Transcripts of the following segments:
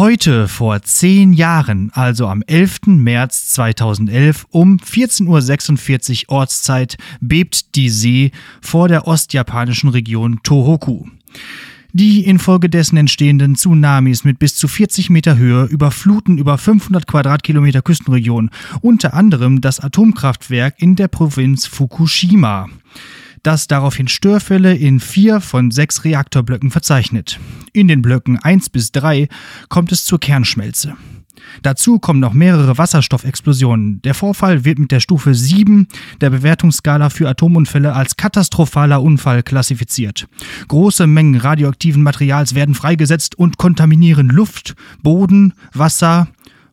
Heute vor zehn Jahren, also am 11. März 2011 um 14.46 Uhr Ortszeit, bebt die See vor der ostjapanischen Region Tohoku. Die infolgedessen entstehenden Tsunamis mit bis zu 40 Meter Höhe überfluten über 500 Quadratkilometer Küstenregion, unter anderem das Atomkraftwerk in der Provinz Fukushima das daraufhin Störfälle in vier von sechs Reaktorblöcken verzeichnet. In den Blöcken 1 bis 3 kommt es zur Kernschmelze. Dazu kommen noch mehrere Wasserstoffexplosionen. Der Vorfall wird mit der Stufe 7 der Bewertungsskala für Atomunfälle als katastrophaler Unfall klassifiziert. Große Mengen radioaktiven Materials werden freigesetzt und kontaminieren Luft, Boden, Wasser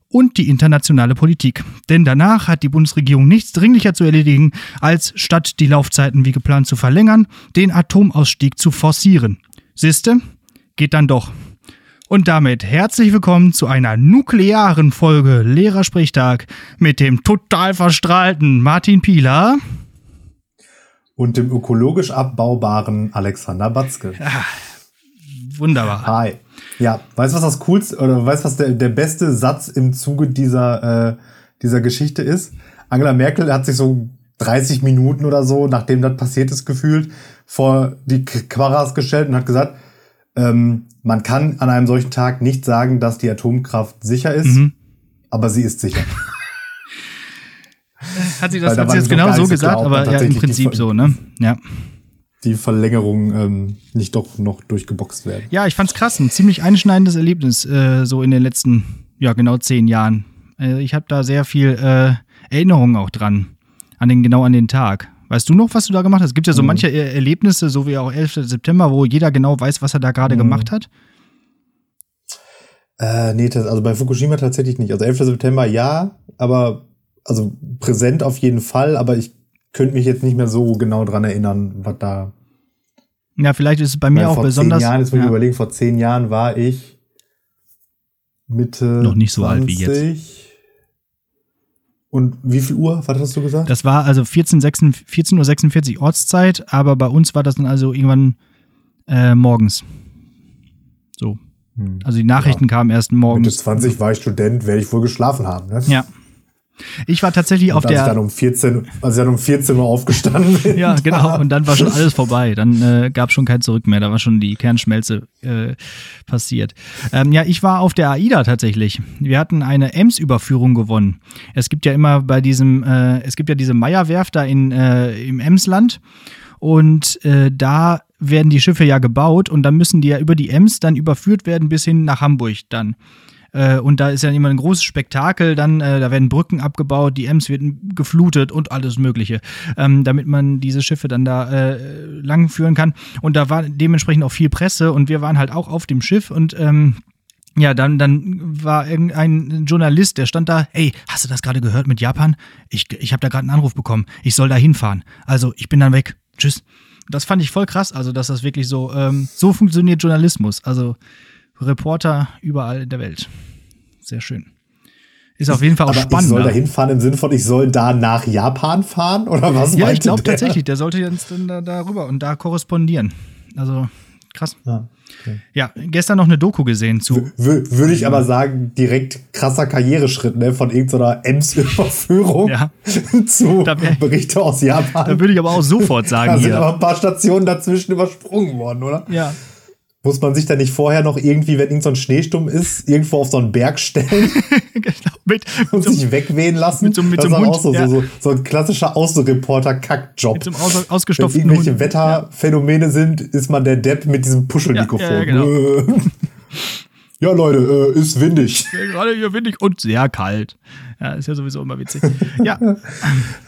und die internationale Politik. Denn danach hat die Bundesregierung nichts dringlicher zu erledigen, als statt die Laufzeiten wie geplant zu verlängern, den Atomausstieg zu forcieren. Siste? Geht dann doch. Und damit herzlich willkommen zu einer nuklearen Folge Lehrersprechtag mit dem total verstrahlten Martin Pieler. Und dem ökologisch abbaubaren Alexander Batzke. Ja, wunderbar. Hi. Ja, weißt du, was das coolste oder weißt du, was der, der beste Satz im Zuge dieser, äh, dieser Geschichte ist? Angela Merkel hat sich so 30 Minuten oder so, nachdem das passiert ist, gefühlt, vor die Kameras gestellt und hat gesagt, ähm, man kann an einem solchen Tag nicht sagen, dass die Atomkraft sicher ist, mhm. aber sie ist sicher. hat sie das, da hat sie jetzt genau so gesagt, aber ja, im Prinzip so, ne? Ja die Verlängerung ähm, nicht doch noch durchgeboxt werden. Ja, ich fand's krass, ein ziemlich einschneidendes Erlebnis äh, so in den letzten, ja genau zehn Jahren. Äh, ich habe da sehr viel äh, Erinnerungen auch dran, an den genau an den Tag. Weißt du noch, was du da gemacht hast? Es gibt ja so mhm. manche er Erlebnisse, so wie auch 11. September, wo jeder genau weiß, was er da gerade mhm. gemacht hat. Äh, nee, das, also bei Fukushima tatsächlich nicht. Also 11. September ja, aber also präsent auf jeden Fall, aber ich könnte mich jetzt nicht mehr so genau dran erinnern, was da. Ja, vielleicht ist es bei mir Weil auch vor besonders. Vor zehn Jahren, jetzt muss ich überlegen, vor zehn Jahren war ich Mitte. Noch nicht so 20. alt wie jetzt. Und wie viel Uhr? Was hast du gesagt? Das war also 14.46 14 Uhr Ortszeit, aber bei uns war das dann also irgendwann äh, morgens. So. Hm. Also die Nachrichten ja. kamen erst morgens. Mitte 20 war ich Student, werde ich wohl geschlafen haben, ne? Ja. Ich war tatsächlich und auf als der. Ich dann um 14, als ich dann um 14 Uhr aufgestanden bin. ja, genau. Und dann war schon alles vorbei. Dann äh, gab schon kein Zurück mehr. Da war schon die Kernschmelze äh, passiert. Ähm, ja, ich war auf der AIDA tatsächlich. Wir hatten eine Ems-Überführung gewonnen. Es gibt ja immer bei diesem, äh, es gibt ja diese Meierwerft da in, äh, im Emsland. Und äh, da werden die Schiffe ja gebaut und dann müssen die ja über die Ems dann überführt werden bis hin nach Hamburg dann. Äh, und da ist ja immer ein großes Spektakel, dann, äh, da werden Brücken abgebaut, die Ems werden geflutet und alles Mögliche, ähm, damit man diese Schiffe dann da äh, lang führen kann. Und da war dementsprechend auch viel Presse und wir waren halt auch auf dem Schiff und ähm, ja, dann, dann war irgendein Journalist, der stand da, hey, hast du das gerade gehört mit Japan? Ich, ich habe da gerade einen Anruf bekommen. Ich soll da hinfahren. Also, ich bin dann weg. Tschüss. Das fand ich voll krass, also dass das wirklich so, ähm, so funktioniert Journalismus. Also Reporter überall in der Welt. Sehr schön. Ist auf jeden Fall auch Aber spannend. Ich soll da hinfahren im Sinne von, ich soll da nach Japan fahren? Oder was Ja, ich glaube tatsächlich, der sollte jetzt dann da, da rüber und da korrespondieren. Also krass. Ja, okay. ja gestern noch eine Doku gesehen zu. Würde ich aber sagen, direkt krasser Karriereschritt, ne? Von irgendeiner Ems-Überführung ja. zu Berichte aus Japan. Da würde ich aber auch sofort sagen. da sind hier. aber ein paar Stationen dazwischen übersprungen worden, oder? Ja. Muss man sich da nicht vorher noch irgendwie, wenn irgend so ein Schneesturm ist, irgendwo auf so einen Berg stellen genau, mit, und mit sich so, wegwehen lassen? Mit so, mit das Hund, auch so, ja. so, so, ein klassischer Außenreporter-Kackjob. Mit so einem aus, ausgestopften Wenn irgendwelche Hund. Wetterphänomene ja. sind, ist man der Depp mit diesem Puschelmikrofon. Ja, ja, genau. Ja, Leute, äh, ist windig. Gerade hier windig und sehr kalt. Ja, ist ja sowieso immer witzig. Ja.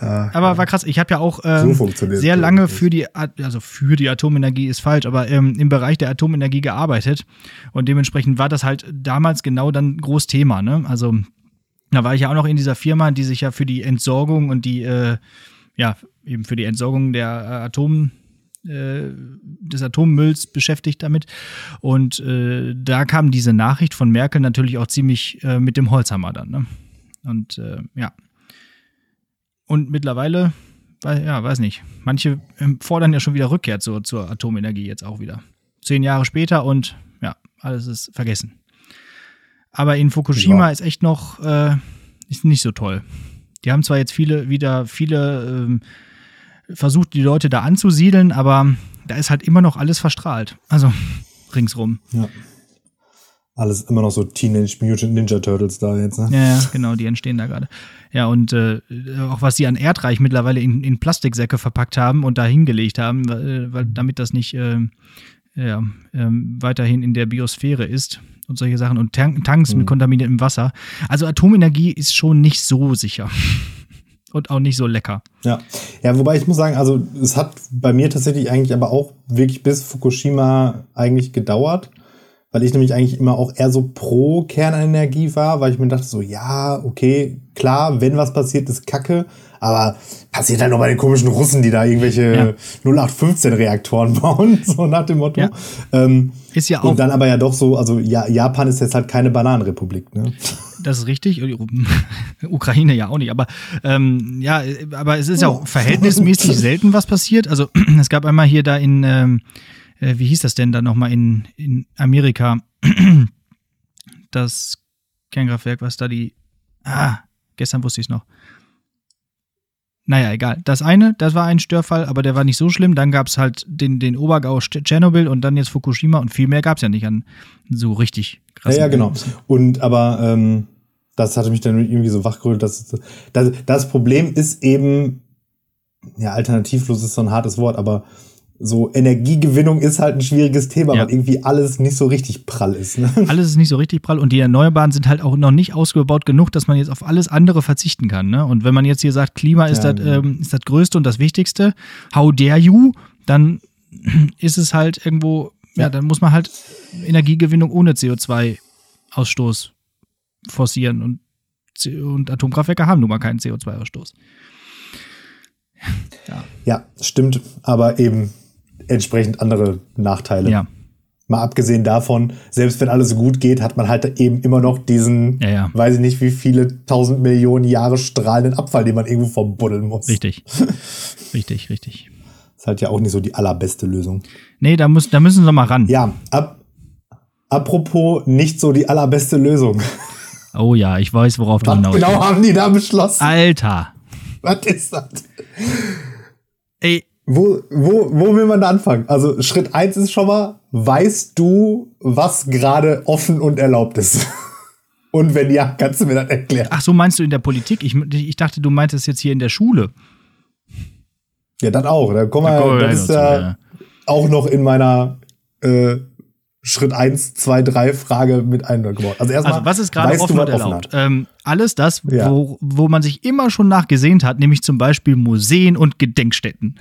Ah, aber war krass. Ich habe ja auch ähm, so sehr lange für die, also für die Atomenergie ist falsch, aber ähm, im Bereich der Atomenergie gearbeitet. Und dementsprechend war das halt damals genau dann groß Thema. Ne? Also da war ich ja auch noch in dieser Firma, die sich ja für die Entsorgung und die, äh, ja, eben für die Entsorgung der äh, Atom äh, des Atommülls beschäftigt damit. Und äh, da kam diese Nachricht von Merkel natürlich auch ziemlich äh, mit dem Holzhammer dann. Ne? Und äh, ja. Und mittlerweile, ja, weiß nicht, manche ähm, fordern ja schon wieder Rückkehr zur, zur Atomenergie jetzt auch wieder. Zehn Jahre später und ja, alles ist vergessen. Aber in Fukushima ja. ist echt noch äh, ist nicht so toll. Die haben zwar jetzt viele wieder viele ähm, versucht, die Leute da anzusiedeln, aber da ist halt immer noch alles verstrahlt. Also ringsrum. Ja. Alles immer noch so Teenage Mutant Ninja Turtles da jetzt, ne? Ja, ja genau, die entstehen da gerade. Ja, und äh, auch was sie an Erdreich mittlerweile in, in Plastiksäcke verpackt haben und da hingelegt haben, weil, weil damit das nicht äh, ja, ähm, weiterhin in der Biosphäre ist und solche Sachen und Tank Tanks mhm. mit kontaminiertem Wasser. Also Atomenergie ist schon nicht so sicher. und auch nicht so lecker. Ja. Ja, wobei ich muss sagen, also es hat bei mir tatsächlich eigentlich aber auch wirklich bis Fukushima eigentlich gedauert, weil ich nämlich eigentlich immer auch eher so pro Kernenergie war, weil ich mir dachte so, ja, okay, klar, wenn was passiert, ist Kacke, aber passiert halt noch bei den komischen Russen, die da irgendwelche ja. 0815 Reaktoren bauen, so nach dem Motto. Ja. Ähm, ist ja auch. Und dann aber ja doch so, also ja, Japan ist jetzt halt keine Bananenrepublik, ne? Das ist richtig. Ukraine ja auch nicht. Aber ähm, ja, aber es ist ja auch verhältnismäßig selten was passiert. Also es gab einmal hier da in, ähm, äh, wie hieß das denn da nochmal in, in Amerika? das Kernkraftwerk, was da die. Ah, gestern wusste ich es noch. Naja, egal. Das eine, das war ein Störfall, aber der war nicht so schlimm. Dann gab es halt den, den Obergau Tschernobyl und dann jetzt Fukushima und viel mehr gab es ja nicht an so richtig krass. Ja, ja, genau. Und aber ähm, das hatte mich dann irgendwie so wachgerüttelt. Dass, das, das Problem ist eben, ja, alternativlos ist so ein hartes Wort, aber so Energiegewinnung ist halt ein schwieriges Thema, ja. weil irgendwie alles nicht so richtig prall ist. Ne? Alles ist nicht so richtig prall und die Erneuerbaren sind halt auch noch nicht ausgebaut genug, dass man jetzt auf alles andere verzichten kann. Ne? Und wenn man jetzt hier sagt, Klima ist, ja, das, genau. ähm, ist das Größte und das Wichtigste, how dare you, dann ist es halt irgendwo, ja, ja dann muss man halt Energiegewinnung ohne CO2-Ausstoß forcieren und, und Atomkraftwerke haben nun mal keinen CO2-Ausstoß. Ja. ja, stimmt, aber eben entsprechend andere Nachteile. Ja. Mal abgesehen davon, selbst wenn alles gut geht, hat man halt eben immer noch diesen, ja, ja. weiß ich nicht, wie viele tausend Millionen Jahre strahlenden Abfall, den man irgendwo verbuddeln muss. Richtig. richtig, richtig. Ist halt ja auch nicht so die allerbeste Lösung. Nee, da, muss, da müssen sie mal ran. Ja, ab, apropos nicht so die allerbeste Lösung. Oh ja, ich weiß, worauf du hinaus genau haben die da beschlossen? Alter. Was ist das? Ey, wo, wo, wo will man da anfangen? Also Schritt eins ist schon mal, weißt du, was gerade offen und erlaubt ist? und wenn ja, kannst du mir das erklären? Ach so, meinst du in der Politik? Ich, ich dachte, du meintest jetzt hier in der Schule. Ja, das auch. Da komm mal, das ist ja, ja auch noch in meiner äh, Schritt 1, 2, 3 Frage mit eingebaut. Also erstmal, also was ist gerade offen und erlaubt? Ähm, alles das, ja. wo, wo man sich immer schon nachgesehnt hat, nämlich zum Beispiel Museen und Gedenkstätten.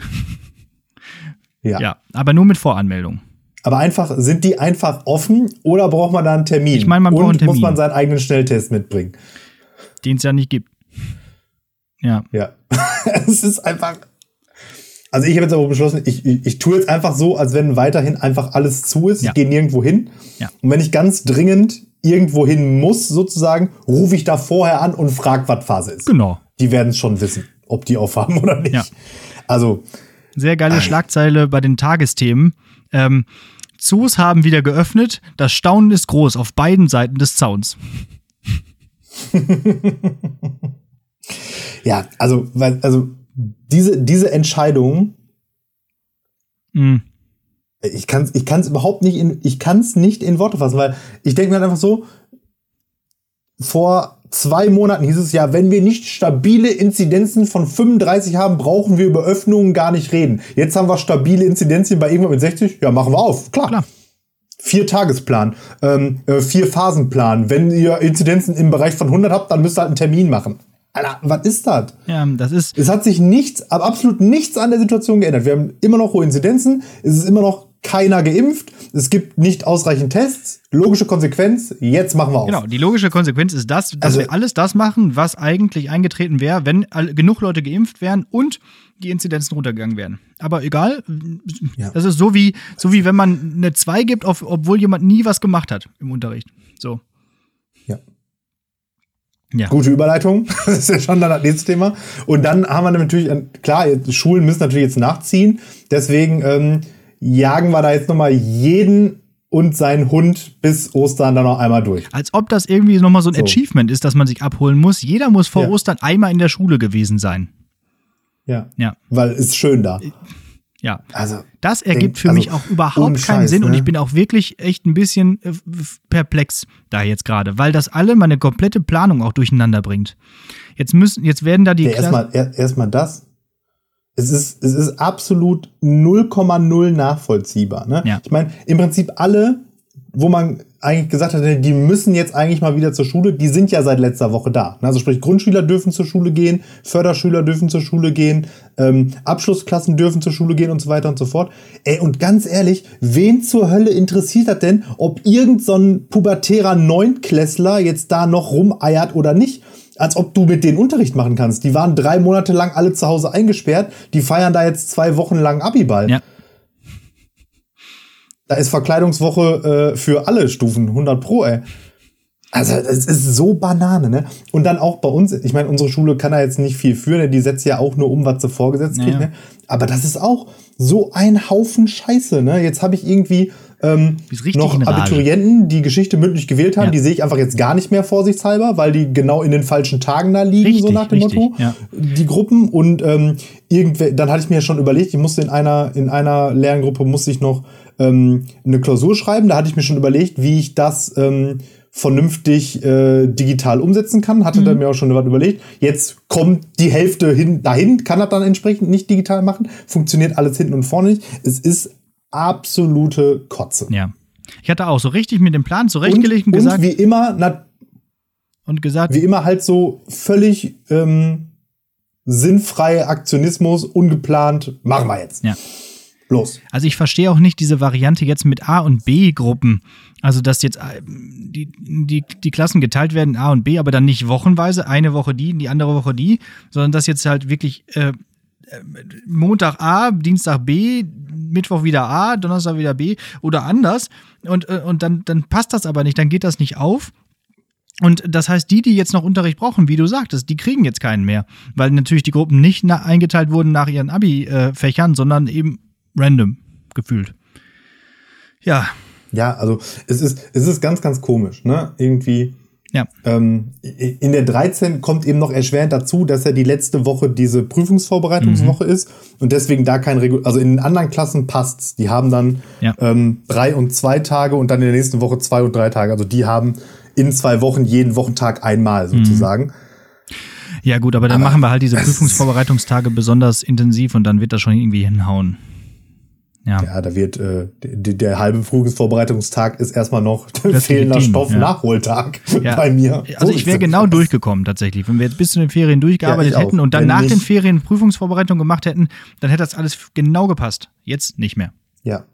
Ja. ja. Aber nur mit Voranmeldung. Aber einfach, sind die einfach offen oder braucht man da einen Termin? Ich meine, man braucht einen Termin. muss man seinen eigenen Schnelltest mitbringen? Den es ja nicht gibt. Ja. Ja. es ist einfach, also ich habe jetzt aber beschlossen, ich, ich, ich tue jetzt einfach so, als wenn weiterhin einfach alles zu ist. Ja. Ich gehe nirgendwo hin. Ja. Und wenn ich ganz dringend irgendwo hin muss, sozusagen, rufe ich da vorher an und frage, was Phase ist. Genau. Die werden es schon wissen, ob die aufhaben oder nicht. Ja. Also. Sehr geile äh, Schlagzeile bei den Tagesthemen. Ähm, Zoos haben wieder geöffnet. Das Staunen ist groß auf beiden Seiten des Zauns. ja, also, weil, also diese, diese Entscheidung, mhm. ich kann es ich kann's überhaupt nicht in, ich kann's nicht in Worte fassen, weil ich denke mir halt einfach so, vor zwei Monaten hieß es ja, wenn wir nicht stabile Inzidenzen von 35 haben, brauchen wir über Öffnungen gar nicht reden. Jetzt haben wir stabile Inzidenzien bei irgendwann mit 60, ja, machen wir auf, klar. klar. Vier Tagesplan, ähm, äh, vier Phasenplan. Wenn ihr Inzidenzen im Bereich von 100 habt, dann müsst ihr halt einen Termin machen. Alter, was ist das? Ja, das ist. Es hat sich nichts, absolut nichts an der Situation geändert. Wir haben immer noch hohe Inzidenzen. Es ist immer noch keiner geimpft. Es gibt nicht ausreichend Tests. Logische Konsequenz, jetzt machen wir auf. Genau, die logische Konsequenz ist das, dass also, wir alles das machen, was eigentlich eingetreten wäre, wenn genug Leute geimpft wären und die Inzidenzen runtergegangen wären. Aber egal, ja. das ist so wie, so wie wenn man eine 2 gibt, obwohl jemand nie was gemacht hat im Unterricht. So. Ja. Gute Überleitung. Das ist ja schon dann das nächste Thema. Und dann haben wir natürlich, klar, Schulen müssen natürlich jetzt nachziehen. Deswegen ähm, jagen wir da jetzt nochmal jeden und sein Hund bis Ostern dann noch einmal durch. Als ob das irgendwie nochmal so ein So. Achievement ist, das man sich abholen muss. Jeder muss vor Ja. Ostern einmal in der Schule gewesen sein. Ja. Ja. Weil es ist schön da. Ja. Also, Das ergibt für also, mich auch überhaupt ohne keinen Scheiß, Sinn und ne? ich bin auch wirklich echt ein bisschen äh, perplex da jetzt gerade, weil das alle meine komplette Planung auch durcheinander bringt. Jetzt müssen, jetzt werden da die ja, erstmal er, erstmal das. Es ist, es ist absolut 0,0 nachvollziehbar. Ne? Ja. Ich meine, im Prinzip alle, wo man eigentlich gesagt hat, die müssen jetzt eigentlich mal wieder zur Schule, die sind ja seit letzter Woche da. Also sprich, Grundschüler dürfen zur Schule gehen, Förderschüler dürfen zur Schule gehen, ähm, Abschlussklassen dürfen zur Schule gehen und so weiter und so fort. Ey, und ganz ehrlich, wen zur Hölle interessiert das denn, ob irgend so ein pubertärer Neunklässler jetzt da noch rumeiert oder nicht? Als ob du mit denen Unterricht machen kannst. Die waren drei Monate lang alle zu Hause eingesperrt, die feiern da jetzt zwei Wochen lang Abiball. Ja. Da ist Verkleidungswoche äh, für alle Stufen, 100 pro, ey. Also, es ist so Banane, ne? Und dann auch bei uns, ich meine, unsere Schule kann da jetzt nicht viel für, ne? die setzt ja auch nur um, was sie vorgesetzt Naja. kriegt, ne? Aber das ist auch so ein Haufen Scheiße, ne? Jetzt habe ich irgendwie ähm, noch. Abiturienten, die Geschichte mündlich gewählt haben, Ja. die sehe ich einfach jetzt gar nicht mehr vorsichtshalber, weil die genau in den falschen Tagen da liegen, so Richtig, nach dem richtig, Motto. ja. Die Gruppen und ähm, irgendwer, dann hatte ich mir ja schon überlegt, ich musste in einer, in einer Lerngruppe musste ich noch ähm, eine Klausur schreiben. Da hatte ich mir schon überlegt, wie ich das ähm, vernünftig äh, digital umsetzen kann. Hatte dann mir auch schon was überlegt. Jetzt kommt die Hälfte hin, dahin, kann das dann entsprechend nicht digital machen. Funktioniert alles hinten und vorne nicht. Es ist absolute Kotze. Ja. Ich hatte auch so richtig mit dem Plan Und, zurechtgelegt und, und gesagt, wie immer, na, und gesagt, wie immer halt so völlig ähm, sinnfrei Aktionismus, ungeplant, machen wir jetzt. Ja. Los. Also ich verstehe auch nicht diese Variante jetzt mit A- und B-Gruppen. Also dass jetzt äh, die, die, die Klassen geteilt werden, A und B, aber dann nicht wochenweise, eine Woche die, die andere Woche die, sondern dass jetzt halt wirklich äh, äh, Montag A, Dienstag B, Mittwoch wieder A, Donnerstag wieder B oder anders. Und, äh, und dann, dann passt das aber nicht, dann geht das nicht auf. Und das heißt, die, die jetzt noch Unterricht brauchen, wie du sagtest, die kriegen jetzt keinen mehr, weil natürlich die Gruppen nicht eingeteilt wurden nach ihren Abi-Fächern, sondern eben random gefühlt. Ja, Ja, also es ist, es ist ganz, ganz komisch, ne? Irgendwie. ja, Ähm, in der 13 kommt eben noch erschwerend dazu, dass ja die letzte Woche diese Prüfungsvorbereitungswoche Mhm. ist und deswegen da kein Regu also in den anderen Klassen passt's. Die haben dann Ja. ähm, drei und zwei Tage und dann in der nächsten Woche zwei und drei Tage. Also die haben in zwei Wochen jeden Wochentag einmal Mhm. sozusagen. ja gut, aber dann Aber machen wir halt diese Prüfungsvorbereitungstage besonders intensiv und dann wird das schon irgendwie hinhauen. Ja, Ja, da wird äh, der, der halbe Prüfungsvorbereitungstag ist erstmal noch fehlender Themen, Stoff ja. Nachholtag Ja. bei mir. Also So ich wäre das. genau durchgekommen tatsächlich. Wenn wir jetzt bis zu den Ferien durchgearbeitet Ja, hätten und dann Wenn nach nicht- den Ferien Prüfungsvorbereitung gemacht hätten, dann hätte das alles genau gepasst. Jetzt nicht mehr. Ja.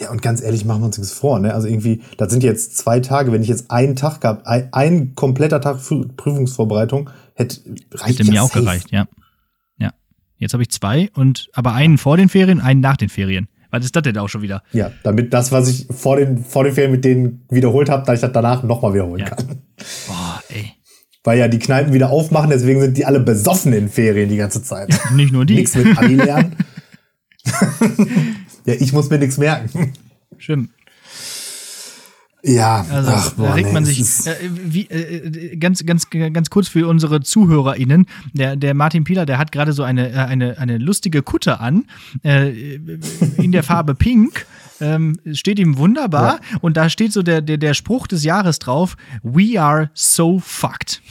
Ja, und ganz ehrlich, machen wir uns nichts vor, ne? Also irgendwie, das sind jetzt zwei Tage, wenn ich jetzt einen Tag gehabt, ein, ein kompletter Tag Prü- Prüfungsvorbereitung, hätte reicht Hätte mir auch safe. gereicht, ja. Ja. Jetzt habe ich zwei und aber einen vor den Ferien, einen nach den Ferien. Was ist das denn auch schon wieder? Ja, damit das, was ich vor den, vor den Ferien mit denen wiederholt habe, dass ich das danach nochmal wiederholen Ja. kann. Boah, ey. Weil ja die Kneipen wieder aufmachen, deswegen sind die alle besoffen in Ferien die ganze Zeit. Nicht nur die. Nix mit Abi lernen. ja, ich muss mir nichts merken. Stimmt. Ja, Also ach, da boah, regt nee, man es sich äh, wie, äh, ganz, ganz, ganz kurz für unsere ZuhörerInnen. Der, der Martin Pieler, der hat gerade so eine, äh, eine, eine lustige Kutte an, äh, in der Farbe Pink. Ähm, steht ihm wunderbar. Und da steht so der, der, der Spruch des Jahres drauf: We are so fucked.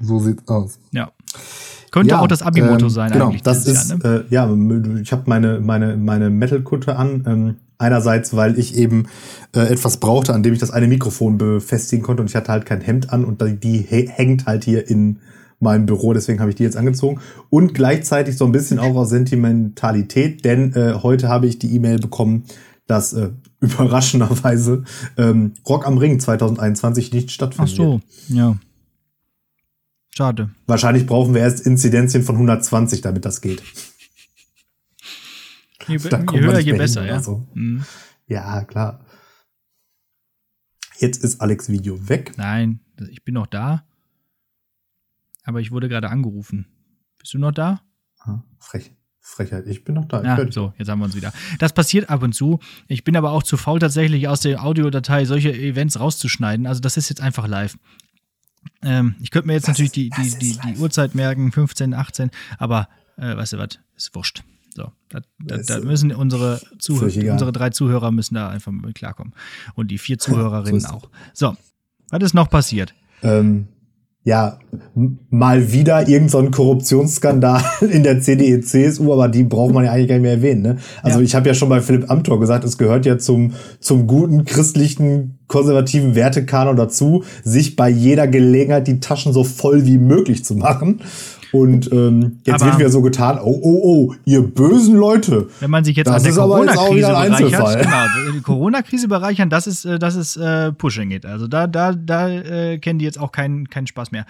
So sieht's aus. Ja. Könnte Ja, auch das Abi-Motto ähm, sein genau, eigentlich. Das ist, Jahr, ne? äh, ja, ich habe meine, meine, meine Metal-Kutte an. Ähm, einerseits, weil ich eben äh, etwas brauchte, an dem ich das eine Mikrofon befestigen konnte und ich hatte halt kein Hemd an und die, die hä- hängt halt hier in meinem Büro, deswegen habe ich die jetzt angezogen. Und gleichzeitig so ein bisschen auch aus Sentimentalität, denn äh, heute habe ich die E-Mail bekommen, dass äh, überraschenderweise ähm, Rock am Ring 2021 nicht Ach stattfindet. so, ja. Schade. Wahrscheinlich brauchen wir erst Inzidenzien von 120, damit das geht. Je, je höher, je hin besser, ja. so. Mhm. Ja, klar. Jetzt ist Alex Video weg. Nein, ich bin noch da. Aber ich wurde gerade angerufen. Bist du noch da? Ah, Frech. Frechheit, ich bin noch da. Ja, so, jetzt haben wir uns wieder. Das passiert ab und zu. Ich bin aber auch zu faul, tatsächlich aus der Audiodatei solche Events rauszuschneiden. Also das ist jetzt einfach live. Ähm, ich könnte mir jetzt das natürlich die, die, die, die, Uhrzeit merken, 15, 18, aber äh, weißt du was, ist wurscht. So, da, da, da müssen unsere, Zuhörer, unsere drei Zuhörer müssen da einfach mit klarkommen. Und die vier Zuhörerinnen so auch. So, was ist noch passiert? Ähm, ja, mal wieder irgendein so Korruptionsskandal in der CDU, CSU, aber die braucht man ja eigentlich gar nicht mehr erwähnen. Ne? Also ja. ich habe ja schon bei Philipp Amthor gesagt, es gehört ja zum, zum guten christlichen konservativen Wertekanon dazu, sich bei jeder Gelegenheit die Taschen so voll wie möglich zu machen. Und ähm, jetzt aber wird wieder so getan, oh, oh, oh, ihr bösen Leute. Wenn man sich jetzt an der Corona-Krise bereichert, genau, die Corona-Krise bereichern, das ist, äh, das ist äh, Pushing It. Also da, da, da äh, kennen die jetzt auch keinen, keinen Spaß mehr.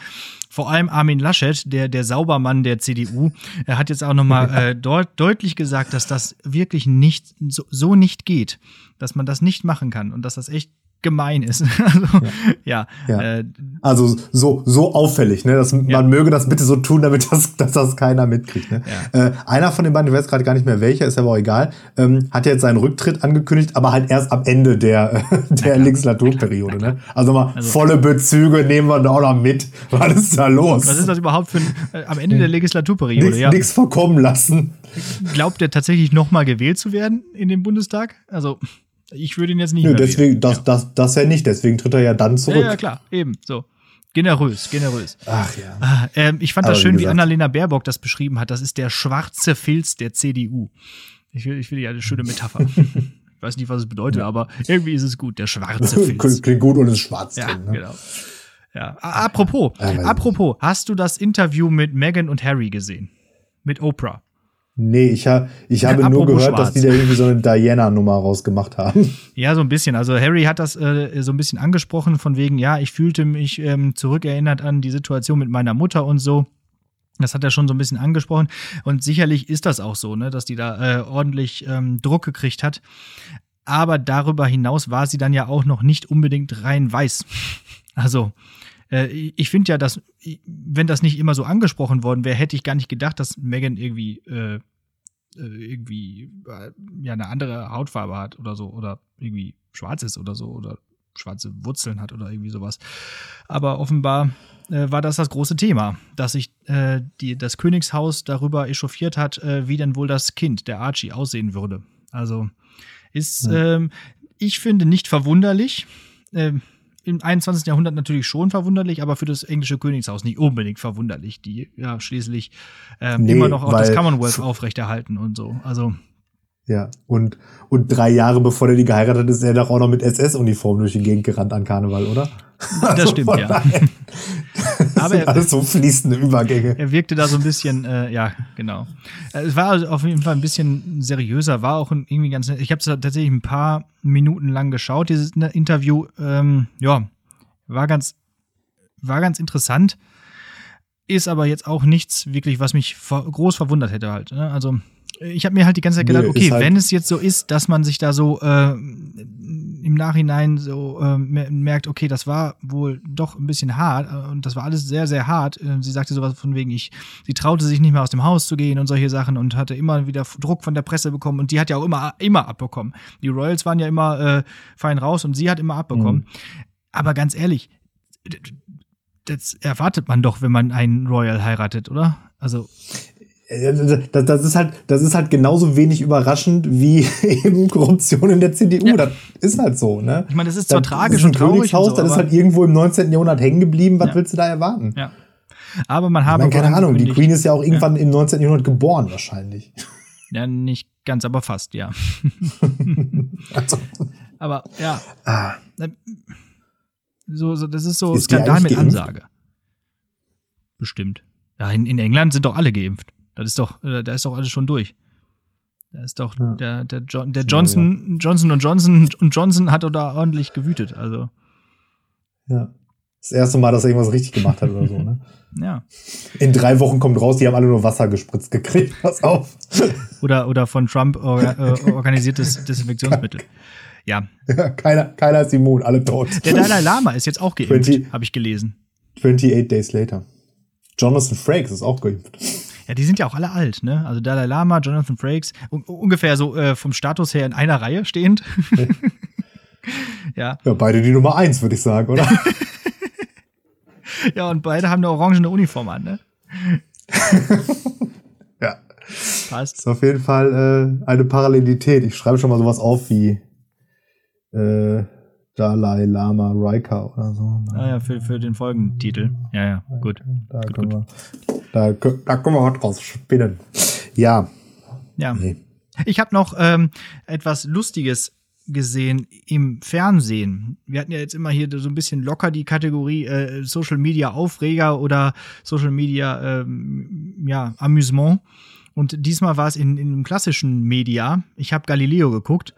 Vor allem Armin Laschet, der, der Saubermann der CDU, er hat jetzt auch nochmal äh, deut deutlich gesagt, dass das wirklich nicht, so, so nicht geht. Dass man das nicht machen kann und dass das echt gemein ist. also, ja. ja. Äh, also so, so auffällig, ne? Dass, ja. Man möge das bitte so tun, damit das, dass das keiner mitkriegt. Ne? Ja. Äh, einer von den beiden, ich weiß gerade gar nicht mehr welcher, ist aber auch egal, ähm, hat jetzt seinen Rücktritt angekündigt, aber halt erst am Ende der, der Legislaturperiode. Ne? Also mal also, volle Bezüge nehmen wir da auch noch mit. Was ist da los? Was ist das überhaupt für ein, äh, am Ende der Legislaturperiode? Nichts, ja. nichts verkommen lassen. Glaubt er tatsächlich nochmal gewählt zu werden in den Bundestag? Also ich würde ihn jetzt nicht Nö, mehr deswegen, das, ja. das, das ja nicht, deswegen tritt er ja dann zurück. Ja, ja klar, eben, so. Generös, generös. Ach ja. Ah, ähm, ich fand Aber das schön, wie, wie Annalena Baerbock das beschrieben hat. Das ist der schwarze Filz der CDU. Ich will, ich will ja eine schöne Metapher. ich weiß nicht, was es bedeutet, ja. aber irgendwie ist es gut, der schwarze Filz. Klingt gut und ist schwarz ja, drin. Ne? Genau. Ja. Apropos, apropos, hast du das Interview mit Meghan und Harry gesehen? Mit Oprah? Nee, ich, ha ich habe nur gehört, Schwarz. dass die da irgendwie so eine Diana-Nummer rausgemacht haben. Ja, so ein bisschen. Also Harry hat das äh, so ein bisschen angesprochen, von wegen, ja, ich fühlte mich ähm, zurückerinnert an die Situation mit meiner Mutter und so. Das hat er schon so ein bisschen angesprochen. Und sicherlich ist das auch so, ne, dass die da äh, ordentlich ähm, Druck gekriegt hat. Aber darüber hinaus war sie dann ja auch noch nicht unbedingt rein weiß. Also, äh, ich finde ja, dass, wenn das nicht immer so angesprochen worden wäre, hätte ich gar nicht gedacht, dass Megan irgendwie, äh, äh, irgendwie äh, ja eine andere Hautfarbe hat oder so oder irgendwie schwarz ist oder so oder schwarze Wurzeln hat oder irgendwie sowas. Aber offenbar äh, war das das große Thema, dass sich äh, die, das Königshaus darüber echauffiert hat, äh, wie denn wohl das Kind, der Archie, aussehen würde. Also ist, ja. ähm, ich finde, nicht verwunderlich. Ähm, im 21. Jahrhundert natürlich schon verwunderlich, aber für das englische Königshaus nicht unbedingt verwunderlich, die ja schließlich ähm, nee, immer noch auch das Commonwealth aufrechterhalten und so. Also ja, und, und drei Jahre bevor er die geheiratet hat, ist er doch auch noch mit SS-Uniform durch die Gegend gerannt an Karneval, oder? Das also stimmt, ja. das Aber er, alles so fließende Übergänge. Er wirkte da so ein bisschen, äh, ja, genau. Äh, es war also auf jeden Fall ein bisschen seriöser, war auch irgendwie ganz nett. Ich habe es tatsächlich ein paar Minuten lang geschaut, dieses Interview. Ähm, ja, war ganz, war ganz interessant. Ist aber jetzt auch nichts wirklich, was mich groß verwundert hätte halt. Ne? Also ich habe mir halt die ganze Zeit gedacht, okay, halt wenn es jetzt so ist, dass man sich da so äh, im Nachhinein so äh, merkt, okay, das war wohl doch ein bisschen hart äh, und das war alles sehr, sehr hart. Äh, sie sagte sowas von wegen, ich, sie traute sich nicht mehr aus dem Haus zu gehen und solche Sachen und hatte immer wieder Druck von der Presse bekommen und die hat ja auch immer, immer abbekommen. Die Royals waren ja immer äh, fein raus und sie hat immer abbekommen. Mhm. Aber ganz ehrlich, das erwartet man doch, wenn man einen Royal heiratet, oder? Also das, das, ist halt, das ist halt genauso wenig überraschend wie eben Korruption in der CDU. Ja. Das ist halt so, ne? Ich meine, das ist zwar das tragisch ist und traurig. Königshaus, so, das ist halt irgendwo im 19. Jahrhundert hängen geblieben. Was ja. willst du da erwarten? Ja. Aber man habe. Ich meine, keine Ahnung, die Queen ist ja auch irgendwann ja. im 19. Jahrhundert geboren, wahrscheinlich. Ja, nicht ganz, aber fast, ja. also. Aber ja. Ah. So, so, das ist so ist Skandal mit geimpft? Ansage. Bestimmt. Ja, in, in England sind doch alle geimpft. Das ist doch, äh, da ist doch alles schon durch. Da ist doch ja. der, der, jo der Johnson. Johnson und Johnson und Johnson hat doch da ordentlich gewütet. Also. Ja. Das erste Mal, dass er irgendwas richtig gemacht hat oder so, ne? Ja. In drei Wochen kommt raus, die haben alle nur Wasser gespritzt gekriegt. Pass auf. Oder, oder von Trump or, äh, organisiertes Desinfektionsmittel. Ja. keiner, keiner ist immun, alle tot. Der Dalai Lama ist jetzt auch geimpft, habe ich gelesen. 28 Days later. Jonathan Frakes ist auch geimpft. Ja, die sind ja auch alle alt, ne? Also Dalai Lama, Jonathan Frakes, un ungefähr so äh, vom Status her in einer Reihe stehend. ja. Ja, beide die Nummer eins, würde ich sagen, oder? ja, und beide haben eine orangene Uniform an, ne? ja. Passt. Ist auf jeden Fall äh, eine Parallelität. Ich schreibe schon mal sowas auf wie äh, Dalai Lama Riker oder so. Ah ja, für, für den Folgentitel. Ja, ja, gut. Da, gut, können, gut. Wir, da, da können wir heute draus spinnen. Ja. Ja. Nee. Ich habe noch ähm, etwas Lustiges gesehen im Fernsehen. Wir hatten ja jetzt immer hier so ein bisschen locker die Kategorie äh, Social Media Aufreger oder Social Media ähm, ja, Amüsement. Und diesmal war es in, in einem klassischen Media. Ich habe Galileo geguckt.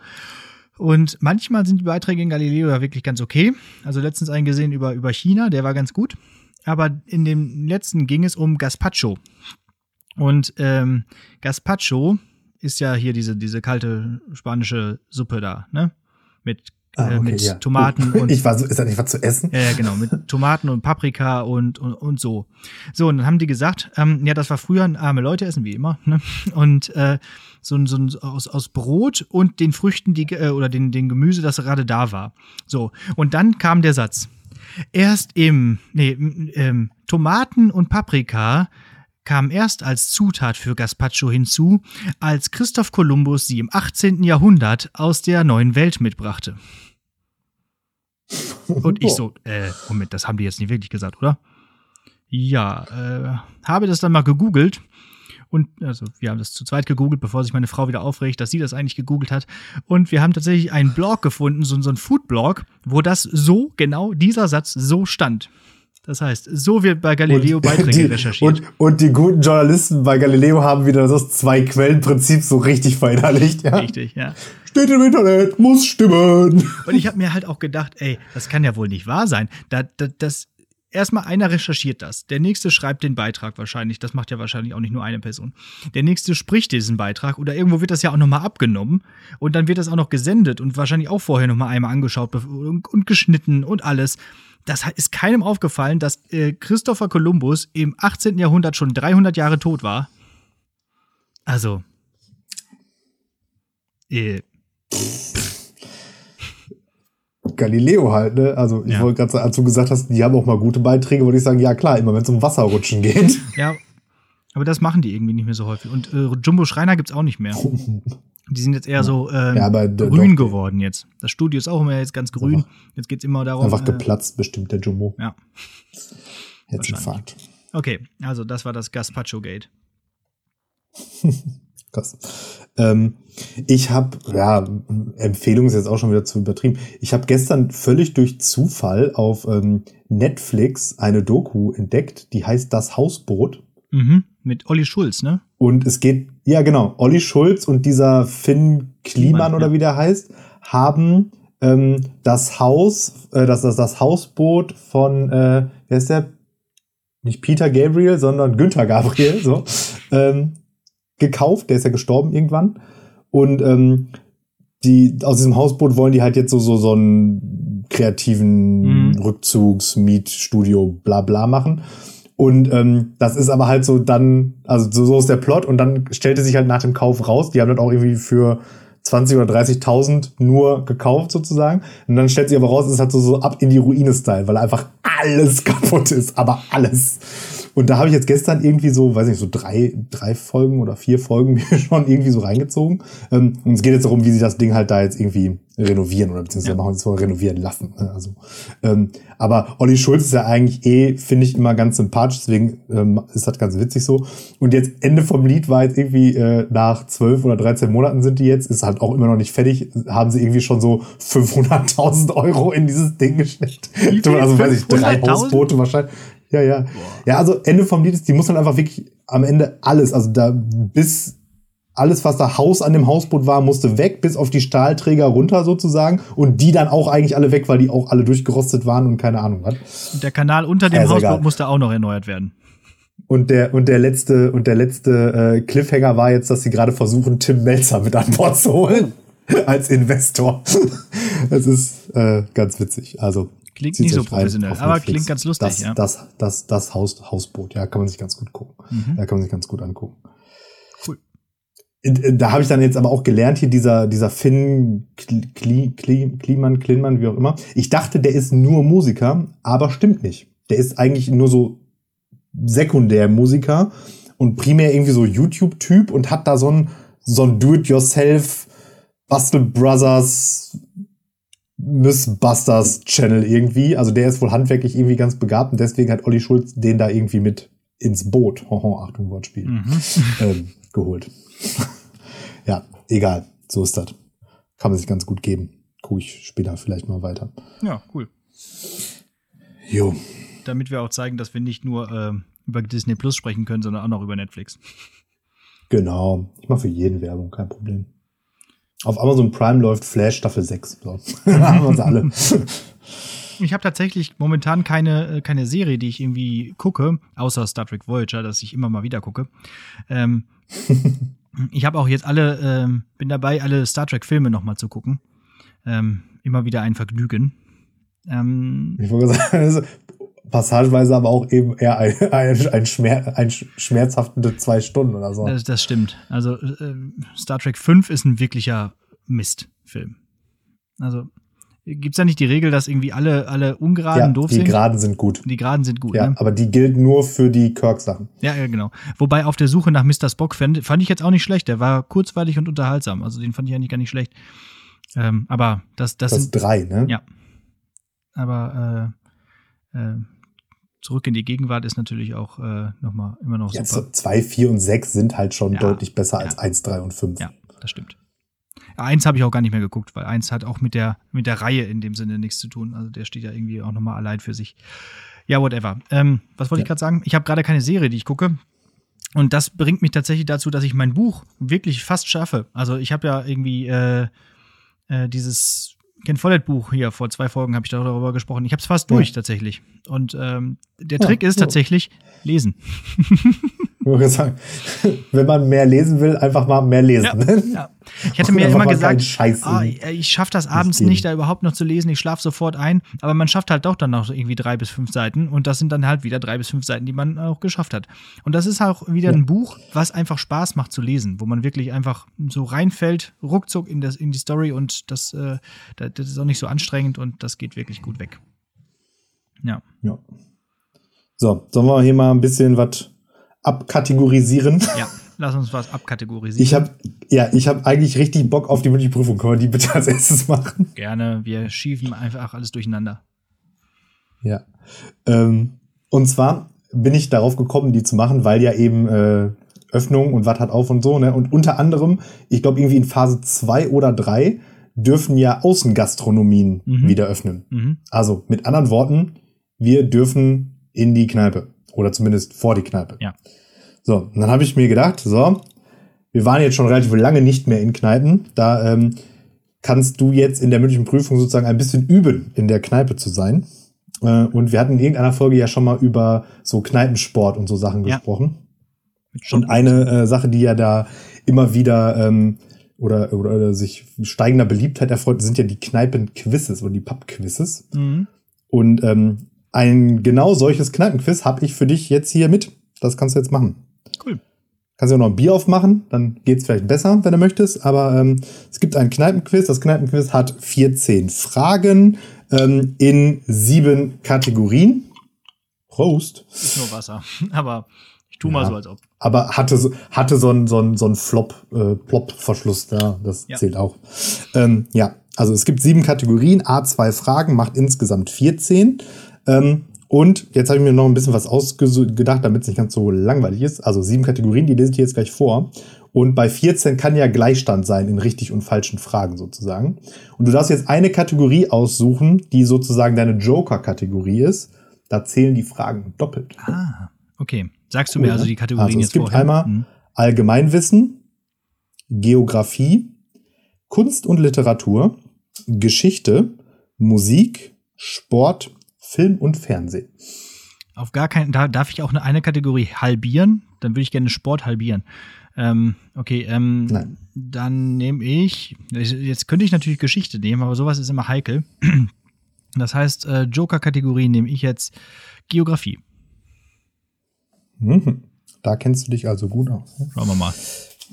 Und manchmal sind die Beiträge in Galileo ja wirklich ganz okay. Also letztens einen gesehen über, über China, der war ganz gut. Aber in dem letzten ging es um Gazpacho. Und ähm, Gazpacho ist ja hier diese, diese kalte spanische Suppe da, ne? Mit, ah, äh, okay, mit ja. Tomaten und. Ich war so, ist das nicht was zu essen? Ja, genau, mit Tomaten und Paprika und, und, und so. So, und dann haben die gesagt, ähm, ja, das war früher ein arme Leute essen, wie immer, ne? Und äh, so, so ein, aus, aus Brot und den Früchten, die, äh, oder den, den Gemüse, das gerade da war. So, und dann kam der Satz. Erst im, nee, ähm, Tomaten und Paprika kam erst als Zutat für Gazpacho hinzu, als Christoph Kolumbus sie im 18. Jahrhundert aus der neuen Welt mitbrachte. Und ich so, äh, Moment, das haben die jetzt nicht wirklich gesagt, oder? Ja, äh, habe das dann mal gegoogelt. Und also wir haben das zu zweit gegoogelt, bevor sich meine Frau wieder aufregt, dass sie das eigentlich gegoogelt hat. Und wir haben tatsächlich einen Blog gefunden, so, so einen Food-Blog, wo das so, genau dieser Satz so stand. Das heißt, so wird bei Galileo Beiträge die, recherchiert. Und, und, die guten Journalisten bei Galileo haben wieder das Zwei-Quellen-Prinzip so richtig verinnerlicht. Ja? Richtig, ja. Steht im Internet, muss stimmen. Und ich habe mir halt auch gedacht, ey, das kann ja wohl nicht wahr sein. Da, da, das, erstmal einer recherchiert das. Der nächste schreibt den Beitrag wahrscheinlich. Das macht ja wahrscheinlich auch nicht nur eine Person. Der nächste spricht diesen Beitrag oder irgendwo wird das ja auch nochmal abgenommen und dann wird das auch noch gesendet und wahrscheinlich auch vorher nochmal einmal angeschaut und, und geschnitten und alles das ist keinem aufgefallen, dass äh, Christopher Columbus im 18. Jahrhundert schon 300 Jahre tot war. Also. Äh. Galileo halt, ne? Also, ich ja. wollte gerade, als du gesagt hast, die haben auch mal gute Beiträge, würde ich sagen, ja klar, immer wenn es um Wasserrutschen geht. Ja. Aber das machen die irgendwie nicht mehr so häufig. Und äh, Jumbo Schreiner gibt's auch nicht mehr. Die sind jetzt eher so ähm, ja, grün doch. geworden jetzt. Das Studio ist auch immer jetzt ganz grün. Einfach, jetzt geht's immer darum. Einfach äh, geplatzt, bestimmt der Jumbo. Ja. Fahrt. Okay, also das war das Gaspacho Gate. Krass. Ähm, ich habe, ja, Empfehlung ist jetzt auch schon wieder zu übertrieben. Ich habe gestern völlig durch Zufall auf ähm, Netflix eine Doku entdeckt, die heißt Das Hausboot. Mhm, mit Olli Schulz, ne? Und es geht, ja genau, Olli Schulz und dieser Finn Kliman oder wie der heißt, haben ähm, das Haus, äh, das, das, das Hausboot von, äh, wer ist der? Nicht Peter Gabriel, sondern Günther Gabriel, so, ähm, gekauft. Der ist ja gestorben irgendwann. Und ähm, die aus diesem Hausboot wollen die halt jetzt so so so einen kreativen mhm. Rückzugs Mietstudio bla bla machen und ähm, das ist aber halt so dann, also so, so ist der Plot und dann stellte sich halt nach dem Kauf raus, die haben das auch irgendwie für 20 oder 30.000 nur gekauft sozusagen. Und dann stellt sich aber raus, es ist halt so, so ab in die Ruine-Style, weil einfach alles kaputt ist, aber alles. Und da habe ich jetzt gestern irgendwie so, weiß nicht, so drei, drei Folgen oder vier Folgen mir schon irgendwie so reingezogen. Ähm, und es geht jetzt darum, wie sie das Ding halt da jetzt irgendwie renovieren oder beziehungsweise ja. machen es mal renovieren lassen. Ne? Also, ähm, aber Olli Schulz ist ja eigentlich eh, finde ich, immer ganz sympathisch, deswegen ähm, ist das ganz witzig so. Und jetzt Ende vom Lied war jetzt irgendwie äh, nach zwölf oder 13 Monaten sind die jetzt, ist halt auch immer noch nicht fertig, haben sie irgendwie schon so 500.000 Euro in dieses Ding gesteckt. Also weiß ich, drei Hausboote wahrscheinlich. Ja, ja. Boah. Ja, also Ende vom Lied ist, die muss dann einfach wirklich am Ende alles, also da bis alles, was da Haus an dem Hausboot war, musste weg, bis auf die Stahlträger runter sozusagen. Und die dann auch eigentlich alle weg, weil die auch alle durchgerostet waren und keine Ahnung was. Und der Kanal unter dem ja, Hausboot egal. musste auch noch erneuert werden. Und der, und der letzte, und der letzte äh, Cliffhanger war jetzt, dass sie gerade versuchen, Tim Melzer mit an Bord zu holen. als Investor. das ist äh, ganz witzig. Also Klingt nicht so professionell, aber Netflix. klingt ganz lustig, das, ja. Das, das, das Haus, Hausboot, ja, kann man sich ganz gut gucken. Mhm. Ja, kann man sich ganz gut angucken. Cool. Da habe ich dann jetzt aber auch gelernt, hier dieser, dieser Finn Kli, Kli, Kliman, Klinman, wie auch immer. Ich dachte, der ist nur Musiker, aber stimmt nicht. Der ist eigentlich nur so Sekundärmusiker und primär irgendwie so YouTube-Typ und hat da so ein, so ein Do-it-yourself Bastel Brothers Mythbusters Channel irgendwie. Also der ist wohl handwerklich irgendwie ganz begabt und deswegen hat Olli Schulz den da irgendwie mit ins Boot, hoho, Achtung, Wortspiel, mhm. ähm, geholt. ja, egal, so ist das. Kann man sich ganz gut geben. Gucke ich später vielleicht mal weiter. Ja, cool. Jo. Damit wir auch zeigen, dass wir nicht nur äh, über Disney Plus sprechen können, sondern auch noch über Netflix. Genau. Ich mache für jeden Werbung, kein Problem. Auf Amazon Prime läuft Flash Staffel 6. So. haben wir uns alle. Ich habe tatsächlich momentan keine, äh, keine Serie, die ich irgendwie gucke, außer Star Trek Voyager, dass ich immer mal wieder gucke. Ähm, ich habe auch jetzt alle, ähm, bin dabei, alle Star Trek-Filme nochmal zu gucken. Ähm, immer wieder ein Vergnügen. Ähm, ich wollte sagen, passageweise aber auch eben eher ein, ein, ein, Schmer ein schmerzhafte zwei Stunden oder so. Das, das stimmt. Also äh, Star Trek 5 ist ein wirklicher Mistfilm. Also gibt es ja nicht die Regel, dass irgendwie alle, alle ungeraden ja, doof die sind? Die geraden sind gut. Die geraden sind gut, ja, ne? aber die gilt nur für die Kirk-Sachen. Ja, ja, genau. Wobei auf der Suche nach Mr. Spock fand, fand ich jetzt auch nicht schlecht. Der war kurzweilig und unterhaltsam. Also den fand ich eigentlich gar nicht schlecht. Ähm, aber das, das, das sind drei, ne? Ja. Aber äh, äh, zurück in die Gegenwart ist natürlich auch äh, noch mal immer noch ja, super. Zwei, vier und sechs sind halt schon ja, deutlich besser ja. als eins, drei und fünf. Ja, das stimmt. Eins habe ich auch gar nicht mehr geguckt, weil eins hat auch mit der, mit der Reihe in dem Sinne nichts zu tun. Also der steht ja irgendwie auch nochmal allein für sich. Ja, whatever. Ähm, was wollte ich gerade sagen? Ich habe gerade keine Serie, die ich gucke. Und das bringt mich tatsächlich dazu, dass ich mein Buch wirklich fast schaffe. Also ich habe ja irgendwie äh, äh, dieses Ken Follett Buch hier vor zwei Folgen habe ich darüber gesprochen. Ich habe es fast durch tatsächlich. Und ähm, der Trick ja, ist tatsächlich lesen. Ich sagen, wenn man mehr lesen will, einfach mal mehr lesen. Ja, ja. Ich hätte mir immer gesagt, ah, ich schaffe das abends nicht, da überhaupt noch zu lesen. Ich schlafe sofort ein. Aber man schafft halt doch dann noch irgendwie drei bis fünf Seiten. Und das sind dann halt wieder drei bis fünf Seiten, die man auch geschafft hat. Und das ist auch wieder ja. ein Buch, was einfach Spaß macht zu lesen, wo man wirklich einfach so reinfällt, ruckzuck in, das, in die Story. Und das, äh, das ist auch nicht so anstrengend und das geht wirklich gut weg. Ja. ja. So, sollen wir hier mal ein bisschen was abkategorisieren. Ja, lass uns was abkategorisieren. Ich habe ja, ich habe eigentlich richtig Bock auf die mündliche Prüfung. Können wir die bitte als erstes machen? Gerne, wir schieben einfach alles durcheinander. Ja. Ähm, und zwar bin ich darauf gekommen, die zu machen, weil ja eben äh, Öffnung und was hat auf und so, ne? Und unter anderem, ich glaube, irgendwie in Phase 2 oder 3 dürfen ja Außengastronomien mhm. wieder öffnen. Mhm. Also mit anderen Worten, wir dürfen in die Kneipe. Oder zumindest vor die Kneipe. Ja. So, und dann habe ich mir gedacht, so, wir waren jetzt schon relativ lange nicht mehr in Kneipen. Da ähm, kannst du jetzt in der mündlichen Prüfung sozusagen ein bisschen üben, in der Kneipe zu sein. Äh, und wir hatten in irgendeiner Folge ja schon mal über so Kneipensport und so Sachen ja. gesprochen. Und eine äh, Sache, die ja da immer wieder ähm, oder, oder, oder sich steigender Beliebtheit erfreut, sind ja die Kneipenquizzes oder die Pubquizzes. Mhm. Und ähm, ein genau solches Kneipenquiz habe ich für dich jetzt hier mit. Das kannst du jetzt machen. Cool. Kannst du auch noch ein Bier aufmachen, dann geht's vielleicht besser, wenn du möchtest. Aber ähm, es gibt ein Kneipenquiz. Das Kneipenquiz hat 14 Fragen ähm, in sieben Kategorien. Prost. Ist nur Wasser, aber ich tu ja, mal so, als ob. Aber hatte, hatte so einen so so einen Flop, äh, Plop-Verschluss da. Das ja. zählt auch. Ähm, ja, also es gibt sieben Kategorien. A2 Fragen macht insgesamt 14. Ähm, und jetzt habe ich mir noch ein bisschen was ausgedacht, damit es nicht ganz so langweilig ist. Also sieben Kategorien, die lese ich jetzt gleich vor. Und bei 14 kann ja Gleichstand sein in richtig und falschen Fragen sozusagen. Und du darfst jetzt eine Kategorie aussuchen, die sozusagen deine Joker-Kategorie ist. Da zählen die Fragen doppelt. Ah, okay. Sagst du mir also die Kategorien also, jetzt Es gibt vorher? einmal hm. Allgemeinwissen, Geografie, Kunst und Literatur, Geschichte, Musik, Sport Film und Fernsehen. Auf gar keinen, da darf ich auch eine, eine Kategorie halbieren? Dann würde ich gerne Sport halbieren. Ähm, okay, ähm, Nein. dann nehme ich, jetzt könnte ich natürlich Geschichte nehmen, aber sowas ist immer heikel. Das heißt, äh, Joker-Kategorie nehme ich jetzt Geografie. Mhm. Da kennst du dich also gut aus. ne? Schauen wir mal.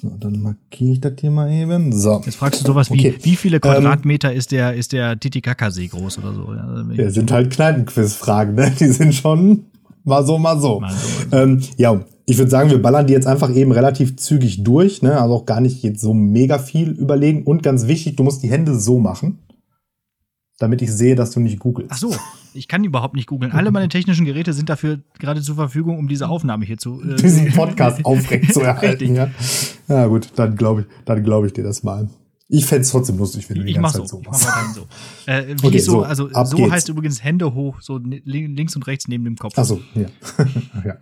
So, dann markiere ich das hier mal eben. So. Jetzt fragst du sowas Okay. wie, wie viele Quadratmeter ist der, ist der Titicacasee groß oder so? Ja, also Ja, sind halt Kneipenquiz-Fragen, ne? Die sind schon mal so, mal so. Mal so, mal Ähm, ja, ich würde sagen, wir ballern die jetzt einfach eben relativ zügig durch, ne? Also auch gar nicht jetzt so mega viel überlegen. Und ganz wichtig, du musst die Hände so machen, damit ich sehe, dass du nicht googelst. Ach so, ich kann überhaupt nicht googeln. Alle meine technischen Geräte sind dafür gerade zur Verfügung, um diese Aufnahme hier zu. Äh, Diesen Podcast aufrecht zu erhalten, ja. Ja, gut, dann glaube ich, dann glaube ich dir das mal. Ich fänd's trotzdem lustig, wenn du die Ich ganze so. Zeit so Ich mach machst. so. Äh, Okay, so, so, also so geht's. heißt übrigens Hände hoch, so links und rechts neben dem Kopf. Ach so, ja. ja.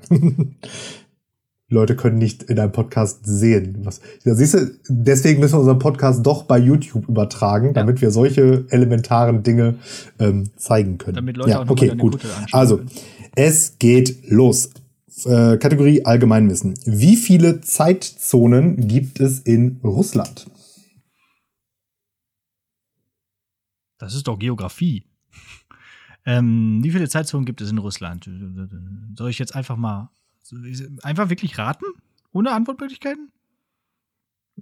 Leute können nicht in einem Podcast sehen. Was, ja, siehst du, deswegen müssen wir unseren Podcast doch bei YouTube übertragen, damit wir solche elementaren Dinge ähm, zeigen können. Damit Leute ja, auch okay, gut. Also, können. es geht los. Äh, Kategorie Allgemeinwissen. Wie viele Zeitzonen gibt es in Russland? Das ist doch Geografie. Ähm, wie viele Zeitzonen gibt es in Russland? Soll ich jetzt einfach mal einfach wirklich raten? Ohne Antwortmöglichkeiten?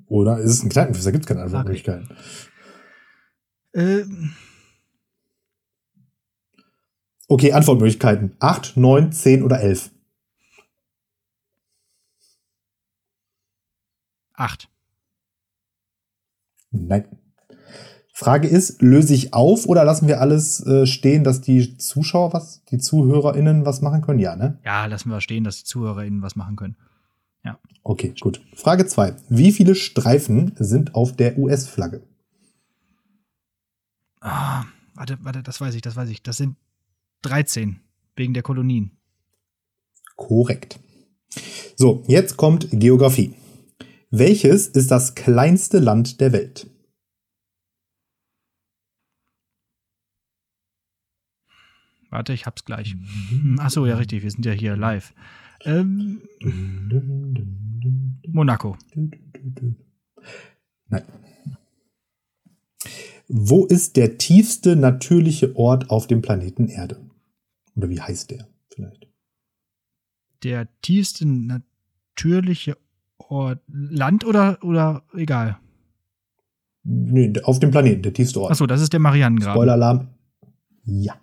Oder ist es ein Kneipenquiz? Da gibt es keine Antwortmöglichkeiten. Ähm, Okay, Antwortmöglichkeiten. 8, 9, 10 oder 11. acht. Nein. Frage ist, löse ich auf oder lassen wir alles äh, stehen, dass die Zuschauer was, die ZuhörerInnen was machen können? Ja, ne? Ja, lassen wir stehen, dass die ZuhörerInnen was machen können. Okay, gut. Frage 2. Wie viele Streifen sind auf der US-Flagge? Ah, warte, warte, das weiß ich, das weiß ich. Das sind 13 wegen der Kolonien. Korrekt. So, jetzt kommt Geografie. Welches ist das kleinste Land der Welt? Warte, ich hab's gleich. Hm, Ach so, ja, richtig, wir sind ja hier live. Ähm, Monaco. Nein. Wo ist der tiefste natürliche Ort auf dem Planeten Erde? Oder wie heißt der vielleicht? Der tiefste natürliche Ort. Land oder, oder egal? Nee, auf dem Planeten, der tiefste Ort. Ach so, das ist der Marianengraben. Spoiler-Alarm. Ja.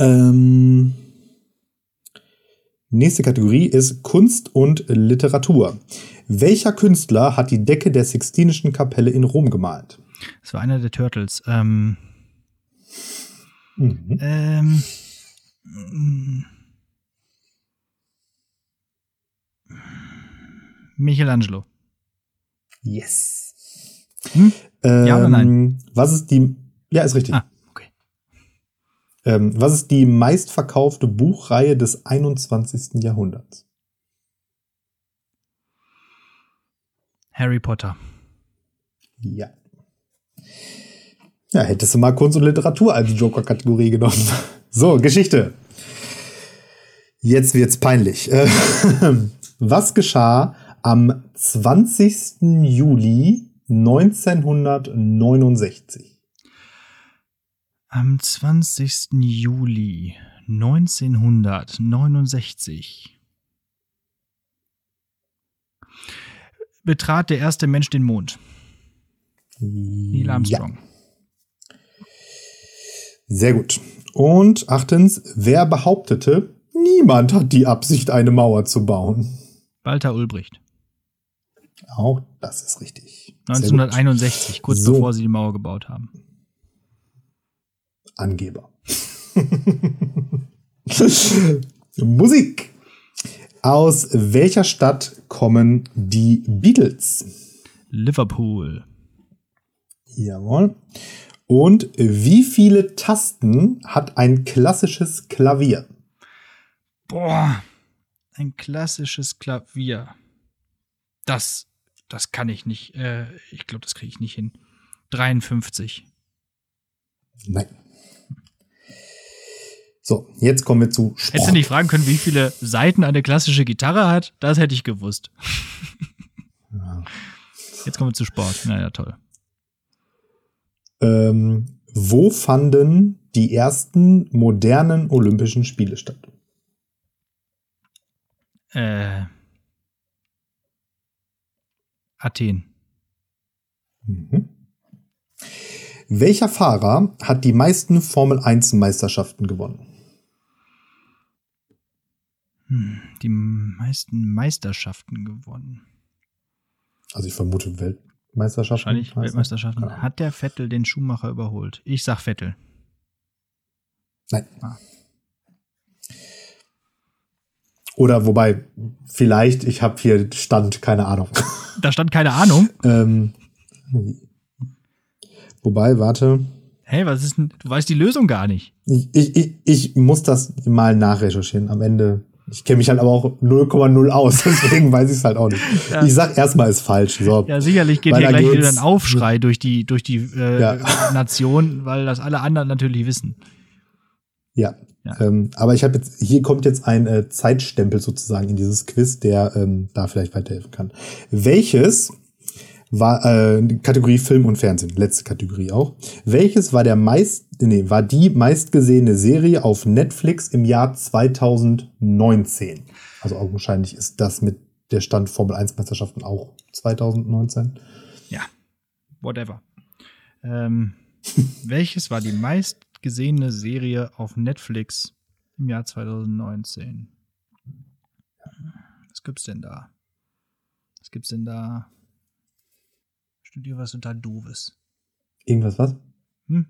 Ähm, nächste Kategorie ist Kunst und Literatur. Welcher Künstler hat die Decke der Sixtinischen Kapelle in Rom gemalt? Das war einer der Turtles. Ähm, Mhm. ähm, mm. Michelangelo. Yes. Hm? Ähm, Ja oder nein? Was ist die. Ja, ist richtig. Ah. Ähm, was ist die meistverkaufte Buchreihe des 21. Jahrhunderts? Harry Potter. Ja. Ja, hättest du mal Kunst und Literatur als Joker-Kategorie genommen. So, Geschichte. Jetzt wird's peinlich. Was geschah am 20. Juli 1969? Am 20. Juli 1969 betrat der erste Mensch den Mond. Neil Armstrong. Ja, sehr gut. Und achtens, wer behauptete, niemand hat die Absicht, eine Mauer zu bauen? Walter Ulbricht. Auch das ist richtig. Sehr gut. 1961, kurz So. bevor sie die Mauer gebaut haben. Angeber. Musik. Aus welcher Stadt kommen die Beatles? Liverpool. Jawohl. Und wie viele Tasten hat ein klassisches Klavier? Boah, ein klassisches Klavier. Das, das kann ich nicht. Äh, ich glaube, das kriege ich nicht hin. 53. Nein. So, jetzt kommen wir zu Sport. Hättest du nicht fragen können, wie viele Seiten eine klassische Gitarre hat? Das hätte ich gewusst. Jetzt kommen wir zu Sport. Naja, toll. Ähm, Wo fanden die ersten modernen Olympischen Spiele statt? Äh, Athen. Mhm. Welcher Fahrer hat die meisten Formel 1 Meisterschaften gewonnen? Hm, die meisten Meisterschaften gewonnen. Also ich vermute Weltmeisterschaften. Wahrscheinlich Weltmeisterschaften. Ja. Hat der Vettel den Schuhmacher überholt? Ich sag Vettel. Nein. Ah. Oder wobei, vielleicht, ich habe hier Stand, keine Ahnung. Da stand keine Ahnung. ähm, wobei, warte. Hey, was ist denn? Du weißt die Lösung gar nicht. Ich, ich, ich muss das mal nachrecherchieren. Am Ende. Ich kenne mich halt aber auch 0,0 aus, deswegen weiß ich es halt auch nicht. Ja. Ich sag erstmal ist falsch. So. Ja, sicherlich geht hier gleich wieder ein Aufschrei durch die, durch die äh, ja. Nation, weil das alle anderen natürlich wissen. Ja. ja. Ähm, aber ich habe jetzt, hier kommt jetzt ein äh, Zeitstempel sozusagen in dieses Quiz, der ähm, da vielleicht weiterhelfen kann. Welches war äh, Kategorie Film und Fernsehen, letzte Kategorie auch. Welches war der meist, nee, war die meistgesehene Serie auf Netflix im Jahr 2019? Also augenscheinlich ist das mit der Stand Formel 1 Meisterschaften auch 2019. Ja, whatever. Ähm, welches war die meistgesehene Serie auf Netflix im Jahr 2019? Was gibt's denn da? Was gibt's denn da? Bestimmt irgendwas total doofes. Irgendwas was? Hm?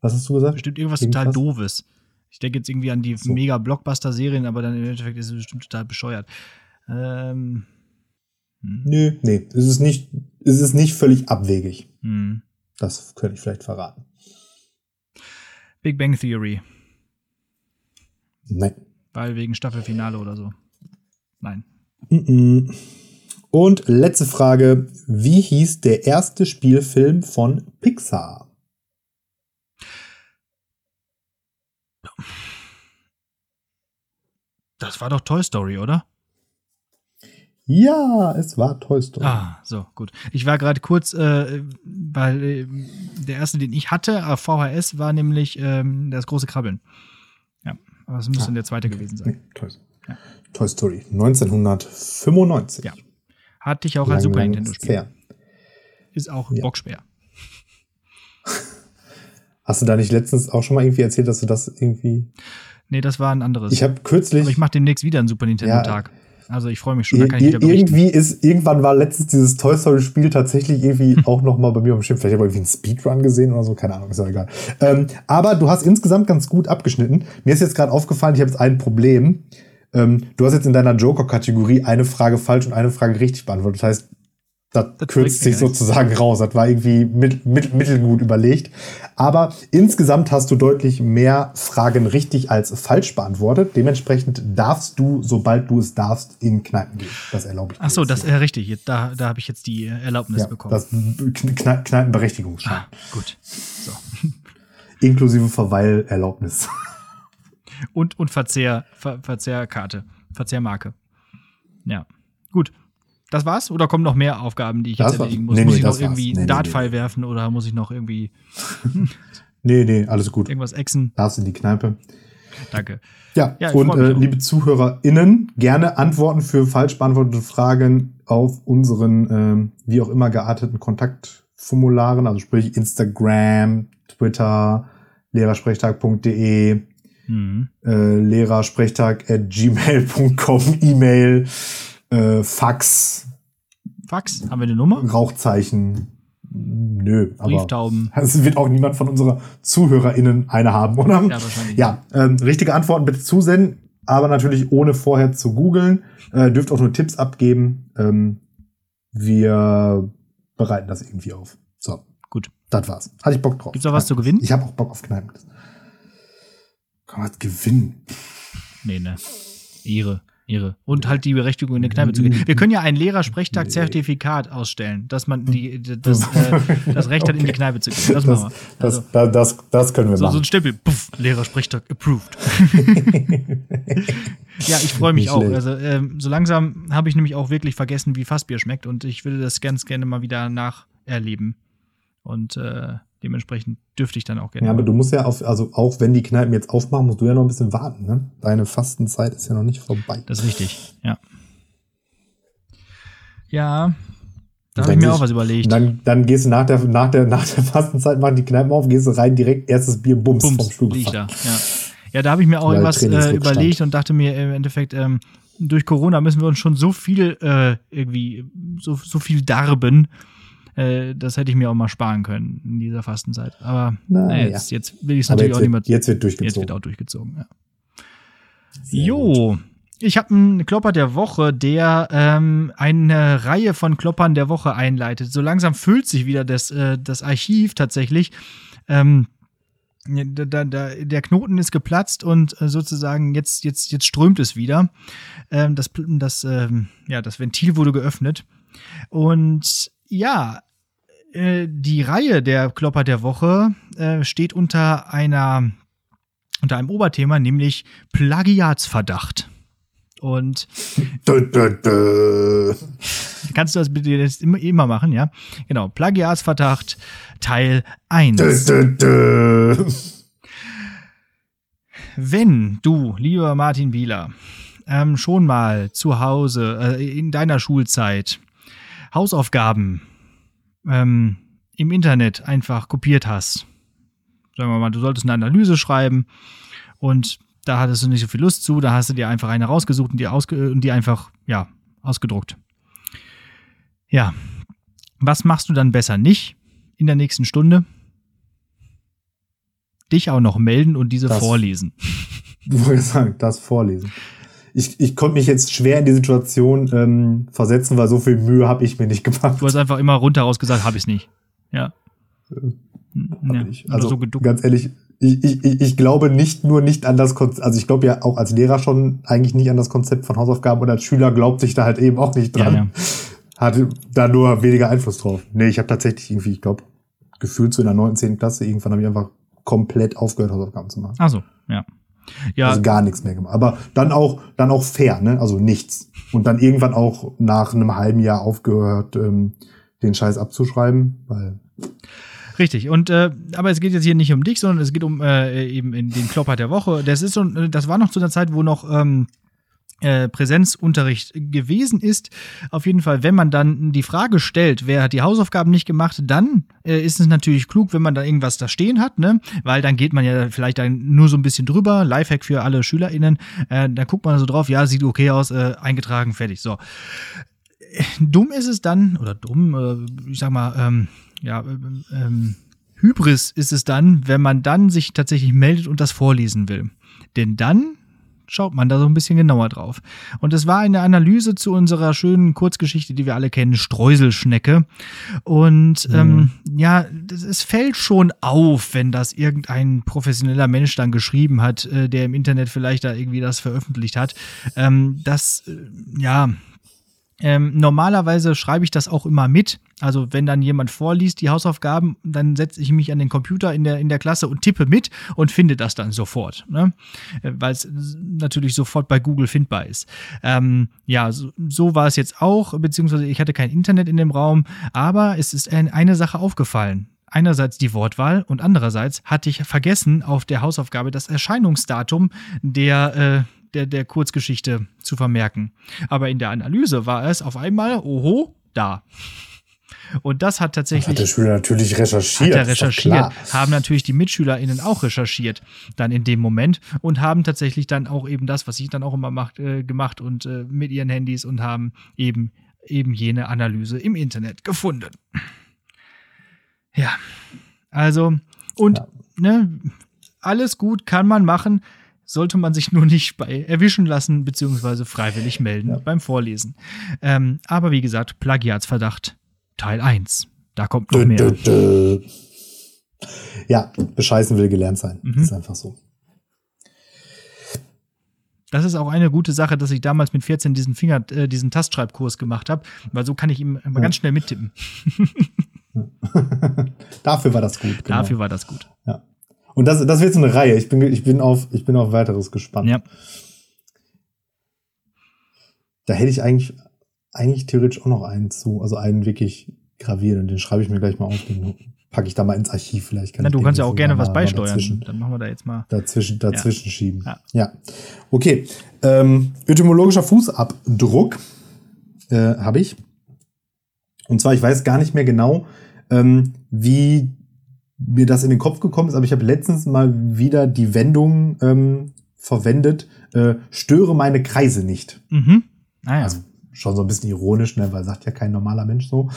Was hast du gesagt? Bestimmt irgendwas, irgendwas? total doofes. Ich denke jetzt irgendwie an die so. mega Blockbuster-Serien, aber dann im Endeffekt ist es bestimmt total bescheuert. Ähm, hm. Nö, nee, es ist nicht, es ist nicht völlig abwegig. Hm. Das könnte ich vielleicht verraten. Big Bang Theory. Nein. Weil wegen Staffelfinale oder so. Nein. Mm -mm. Und letzte Frage. Wie hieß der erste Spielfilm von Pixar? Das war doch Toy Story, oder? Ja, es war Toy Story. Ah, so, gut. Ich war gerade kurz, äh, weil äh, der erste, den ich hatte, auf VHS, war nämlich ähm, das große Krabbeln. Ja, aber es müsste ah, der zweite okay. gewesen sein. Nee, Toy, ja. Toy Story, 1995. Ja. Hatte ich auch als Super Nintendo-Spiel. Ist auch ein ja. Boxspeer. Hast du da nicht letztens auch schon mal irgendwie erzählt, dass du das irgendwie. Nee, das war ein anderes. Ich habe kürzlich. Aber ich mache demnächst wieder einen Super Nintendo-Tag. Ja, also ich freue mich schon, da kann ich wieder berichten. Irgendwie ist, irgendwann war letztens dieses Toy Story Spiel tatsächlich irgendwie auch noch mal bei mir auf dem Schirm. Vielleicht habe ich irgendwie einen Speedrun gesehen oder so, keine Ahnung, ist ja egal. Ähm, aber du hast insgesamt ganz gut abgeschnitten. Mir ist jetzt gerade aufgefallen, ich habe jetzt ein Problem. Ähm, du hast jetzt in deiner Joker-Kategorie eine Frage falsch und eine Frage richtig beantwortet. Das heißt, das, das kürzt sich sozusagen raus. Das war irgendwie mit, mit, mittelgut überlegt. Aber insgesamt hast du deutlich mehr Fragen richtig als falsch beantwortet. Dementsprechend darfst du, sobald du es darfst, in Kneipen gehen. Das erlaube ich dir. Ach so, das ist äh, richtig. Da, da habe ich jetzt die Erlaubnis ja, bekommen. Das Kne Kneipenberechtigungsschein. Ah, gut. So. Inklusive Verweilerlaubnis. Und, und Verzehr, Ver, Verzehrkarte, Verzehrmarke. Ja. Gut. Das war's? Oder kommen noch mehr Aufgaben, die ich das jetzt erledigen muss? Nee, muss nee, ich noch irgendwie nee, einen Dartpfeil werfen oder muss ich noch irgendwie. nee, nee, alles gut. Irgendwas exen? Darfst in die Kneipe. Danke. Ja, ja und äh, liebe ZuhörerInnen, gerne Antworten für falsch beantwortete Fragen auf unseren, ähm, wie auch immer gearteten Kontaktformularen, also sprich Instagram, Twitter, lehrersprechtag.de, Mhm. Äh, Lehrersprechtag at gmail.com, E-Mail, äh, Fax. Fax? Haben wir eine Nummer? Rauchzeichen. Nö, aber Brieftauben. es wird auch niemand von unserer ZuhörerInnen eine haben, oder? Ja, wahrscheinlich. Ja, ähm, richtige Antworten bitte zusenden, aber natürlich ohne vorher zu googeln. Äh, dürft auch nur Tipps abgeben. Ähm, wir bereiten das irgendwie auf. So. Gut. Das war's. Hatte ich Bock drauf. Gibt's auch was zu gewinnen? Ich habe auch Bock auf Kneipen. Kann man gewinnen? Nee, ne. Ehre. Ehre. Und halt die Berechtigung in der Kneipe zu gehen. Wir können ja ein Lehrersprechtag-Zertifikat ausstellen, dass man die, das, äh, das Recht hat, in die Kneipe zu gehen. Das, das machen wir. Also, das, das, das, können wir so, machen. So ein Stempel, puff, Lehrersprechtag approved. ja, ich freue mich Nicht auch. Schlecht. Also ähm, so langsam habe ich nämlich auch wirklich vergessen, wie Fassbier schmeckt und ich würde das ganz gerne mal wieder nacherleben. Und äh, dementsprechend dürfte ich dann auch gerne. Ja, aber du musst ja auf, also auch wenn die Kneipen jetzt aufmachen, musst du ja noch ein bisschen warten, ne? Deine Fastenzeit ist ja noch nicht vorbei. Das ist richtig, ja. Ja, da habe ich mir auch was überlegt. Dann, dann gehst du nach der, nach der, nach der Fastenzeit, machen die Kneipen auf, gehst du rein, direkt erstes Bier, Bums, Bums vom Stuhl gefallen. Da, ja. ja, da habe ich mir auch irgendwas äh, überlegt und dachte mir im Endeffekt, ähm, durch Corona müssen wir uns schon so viel äh, irgendwie, so, so viel darben. Äh, das hätte ich mir auch mal sparen können in dieser Fastenzeit. Aber Na, na, jetzt, ja. jetzt will ich es natürlich auch nicht mehr. Jetzt wird durchgezogen. Jetzt wird auch durchgezogen, ja. jo. Gut. Ich habe einen Klopper der Woche, der ähm, eine Reihe von Kloppern der Woche einleitet. So langsam füllt sich wieder das, äh, das Archiv tatsächlich. Ähm, da, da, der Knoten ist geplatzt und äh, sozusagen jetzt, jetzt, jetzt strömt es wieder. Ähm, das, das, ähm, ja, das Ventil wurde geöffnet. Und ja, äh, die Reihe der Klopper der Woche äh, steht unter einer unter einem Oberthema, nämlich Plagiatsverdacht. Und kannst du das bitte jetzt immer, immer machen, ja? Genau, Plagiatsverdacht Teil 1. Wenn du, lieber Martin Bieler, ähm, schon mal zu Hause äh, in deiner Schulzeit Hausaufgaben ähm, im Internet einfach kopiert hast, sagen wir mal, du solltest eine Analyse schreiben und da hattest du nicht so viel Lust zu, da hast du dir einfach eine rausgesucht und die, ausge und die einfach, ja, ausgedruckt. Ja. Was machst du dann besser nicht in der nächsten Stunde? Dich auch noch melden und diese das, vorlesen. Ich wollte sagen, das vorlesen. Ich, ich konnte mich jetzt schwer in die Situation ähm, versetzen, weil so viel Mühe habe ich mir nicht gemacht. Du hast einfach immer rundheraus gesagt, habe ich nicht. Ja. ja. Ich. Also so ganz ehrlich, ich, ich, ich glaube nicht nur nicht an das Konzept, also ich glaube ja auch als Lehrer schon eigentlich nicht an das Konzept von Hausaufgaben und als Schüler glaubt sich da halt eben auch nicht dran. Ja, ja. Hatte da nur weniger Einfluss drauf. Nee, ich habe tatsächlich irgendwie, ich glaube, gefühlt so in der 9., 10. Klasse, irgendwann habe ich einfach komplett aufgehört, Hausaufgaben zu machen. Ach so, ja. Ja. Also gar nichts mehr gemacht. Aber dann auch, dann auch fair, ne? Also nichts. Und dann irgendwann auch nach einem halben Jahr aufgehört, ähm, den Scheiß abzuschreiben, weil Richtig. Und äh, aber es geht jetzt hier nicht um dich, sondern es geht um äh, eben in den Klopper der Woche. Das ist so, das war noch zu einer Zeit, wo noch ähm, äh, Präsenzunterricht gewesen ist. Auf jeden Fall, wenn man dann die Frage stellt, wer hat die Hausaufgaben nicht gemacht, dann äh, ist es natürlich klug, wenn man da irgendwas da stehen hat, ne? Weil dann geht man ja vielleicht dann nur so ein bisschen drüber. Lifehack für alle SchülerInnen. Äh, da guckt man so drauf, ja, sieht okay aus, äh, eingetragen, fertig. So. Dumm ist es dann, oder dumm, äh, ich sag mal, ähm, ja, ähm, ähm, Hybris ist es dann, wenn man dann sich tatsächlich meldet und das vorlesen will. Denn dann schaut man da so ein bisschen genauer drauf. Und es war eine Analyse zu unserer schönen Kurzgeschichte, die wir alle kennen, Streuselschnecke. Und mhm. ähm, ja, es fällt schon auf, wenn das irgendein professioneller Mensch dann geschrieben hat, äh, der im Internet vielleicht da irgendwie das veröffentlicht hat. Ähm, das, äh, ja, ähm, normalerweise schreibe ich das auch immer mit. Also wenn dann jemand vorliest die Hausaufgaben, dann setze ich mich an den Computer in der, in der Klasse und tippe mit und finde das dann sofort, ne? Äh, weil es natürlich sofort bei Google findbar ist. Ähm, ja, so, so, war es jetzt auch, beziehungsweise ich hatte kein Internet in dem Raum, aber es ist eine Sache aufgefallen. Einerseits die Wortwahl und andererseits hatte ich vergessen auf der Hausaufgabe das Erscheinungsdatum der, äh, der, der Kurzgeschichte zu vermerken. Aber in der Analyse war es auf einmal, oho, da. Und das hat tatsächlich. Hat der Schüler natürlich recherchiert. Hat er recherchiert. Haben natürlich die MitschülerInnen auch recherchiert, dann in dem Moment und haben tatsächlich dann auch eben das, was ich dann auch immer macht, äh, gemacht und äh, mit ihren Handys und haben eben, eben jene Analyse im Internet gefunden. Ja. Also, und, ja. ne, alles gut kann man machen sollte man sich nur nicht bei erwischen lassen, beziehungsweise freiwillig melden ja. beim Vorlesen. Ähm, aber wie gesagt, Plagiatsverdacht Teil 1. Da kommt noch mehr. Dö, dö, dö. Ja, bescheißen will gelernt sein. Mhm. Ist einfach so. Das ist auch eine gute Sache, dass ich damals mit 14 diesen Finger, äh, diesen Tastschreibkurs gemacht habe, weil so kann ich ihm ja. ganz schnell mittippen. Dafür war das gut. Genau. Dafür war das gut. Ja. Und das, das wird so eine Reihe. Ich bin, ich bin auf, ich bin auf weiteres gespannt. Ja. Da hätte ich eigentlich, eigentlich theoretisch auch noch einen zu, also einen wirklich gravieren und den schreibe ich mir gleich mal auf. Den packe ich da mal ins Archiv. Vielleicht kann Na, du kannst ja auch gerne was beisteuern. Dann machen wir da jetzt mal. Dazwischen, dazwischen ja. schieben. Ja. ja. Okay. Ähm, etymologischer Fußabdruck äh, habe ich. Und zwar, ich weiß gar nicht mehr genau, ähm, wie mir das in den Kopf gekommen ist, aber ich habe letztens mal wieder die Wendung ähm, verwendet, äh, störe meine Kreise nicht. Mhm. Ah, ja. Also schon so ein bisschen ironisch, ne, weil sagt ja kein normaler Mensch so.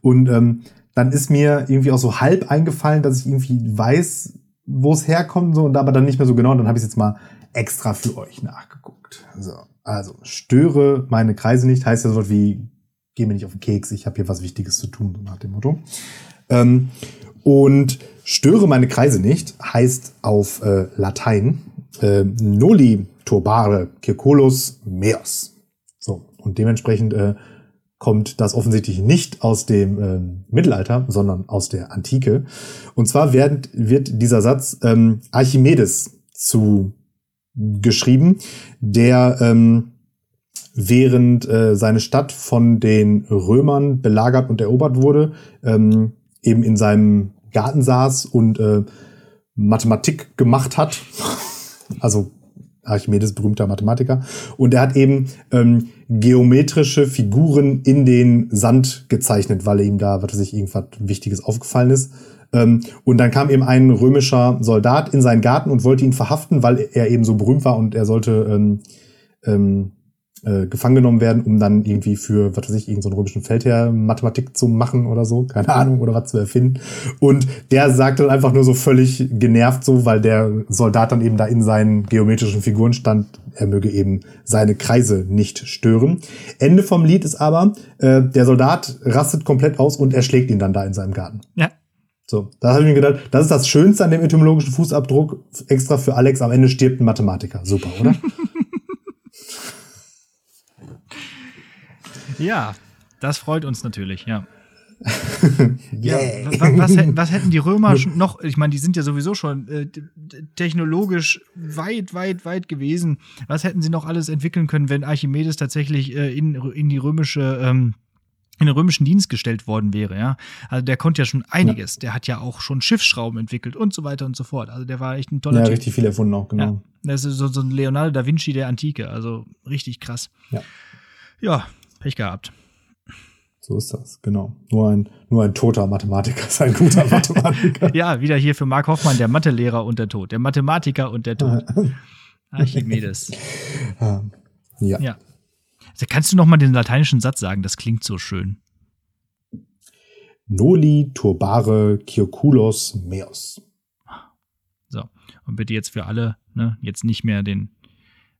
Und ähm, dann ist mir irgendwie auch so halb eingefallen, dass ich irgendwie weiß, wo es herkommt, so und aber dann nicht mehr so genau. Und dann habe ich jetzt mal extra für euch nachgeguckt. So, also störe meine Kreise nicht, heißt ja so wie geh mir nicht auf den Keks, ich habe hier was Wichtiges zu tun, so nach dem Motto. Ähm, und störe meine Kreise nicht heißt auf äh, Latein äh, noli turbare circulus meos. So, und dementsprechend äh, kommt das offensichtlich nicht aus dem äh, Mittelalter, sondern aus der Antike. Und zwar wird, wird dieser Satz ähm, Archimedes zu geschrieben, der ähm, während äh, seine Stadt von den Römern belagert und erobert wurde, ähm, eben in seinem Garten saß und äh, Mathematik gemacht hat. also Archimedes, berühmter Mathematiker. Und er hat eben ähm, geometrische Figuren in den Sand gezeichnet, weil ihm da, was weiß ich, irgendwas Wichtiges aufgefallen ist. Ähm, und dann kam eben ein römischer Soldat in seinen Garten und wollte ihn verhaften, weil er eben so berühmt war und er sollte ähm, ähm, äh, gefangen genommen werden, um dann irgendwie für, was weiß ich, irgendeinen so römischen Feldherr Mathematik zu machen oder so, keine Ahnung, oder was zu erfinden. Und der sagte dann einfach nur so völlig genervt so, weil der Soldat dann eben da in seinen geometrischen Figuren stand, er möge eben seine Kreise nicht stören. Ende vom Lied ist aber, äh, der Soldat rastet komplett aus und erschlägt ihn dann da in seinem Garten. Ja. So, da habe ich mir gedacht, das ist das Schönste an dem etymologischen Fußabdruck, extra für Alex, am Ende stirbt ein Mathematiker. Super, oder? Ja, das freut uns natürlich, ja. ja, was, was, was, hätten die Römer noch, ich meine, die sind ja sowieso schon äh, technologisch weit, weit, weit gewesen. Was hätten sie noch alles entwickeln können, wenn Archimedes tatsächlich äh, in, in die römische, ähm, in den römischen Dienst gestellt worden wäre, ja? Also der konnte ja schon einiges. Ja. Der hat ja auch schon Schiffsschrauben entwickelt und so weiter und so fort. Also der war echt ein toller Ja, typ. richtig viel erfunden auch, genau. Ja, das ist so, so ein Leonardo da Vinci der Antike, also richtig krass. Ja. Ja, Pech gehabt. So ist das, genau. Nur ein, nur ein toter Mathematiker ist ein guter Mathematiker. ja, wieder hier für Marc Hoffmann, der Mathelehrer und der Tod, der Mathematiker und der Tod. Archimedes. Ähm, ja. ja. Also kannst du noch mal den lateinischen Satz sagen? Das klingt so schön. Noli turbare circulos meos. So, und bitte jetzt für alle, ne, jetzt nicht mehr den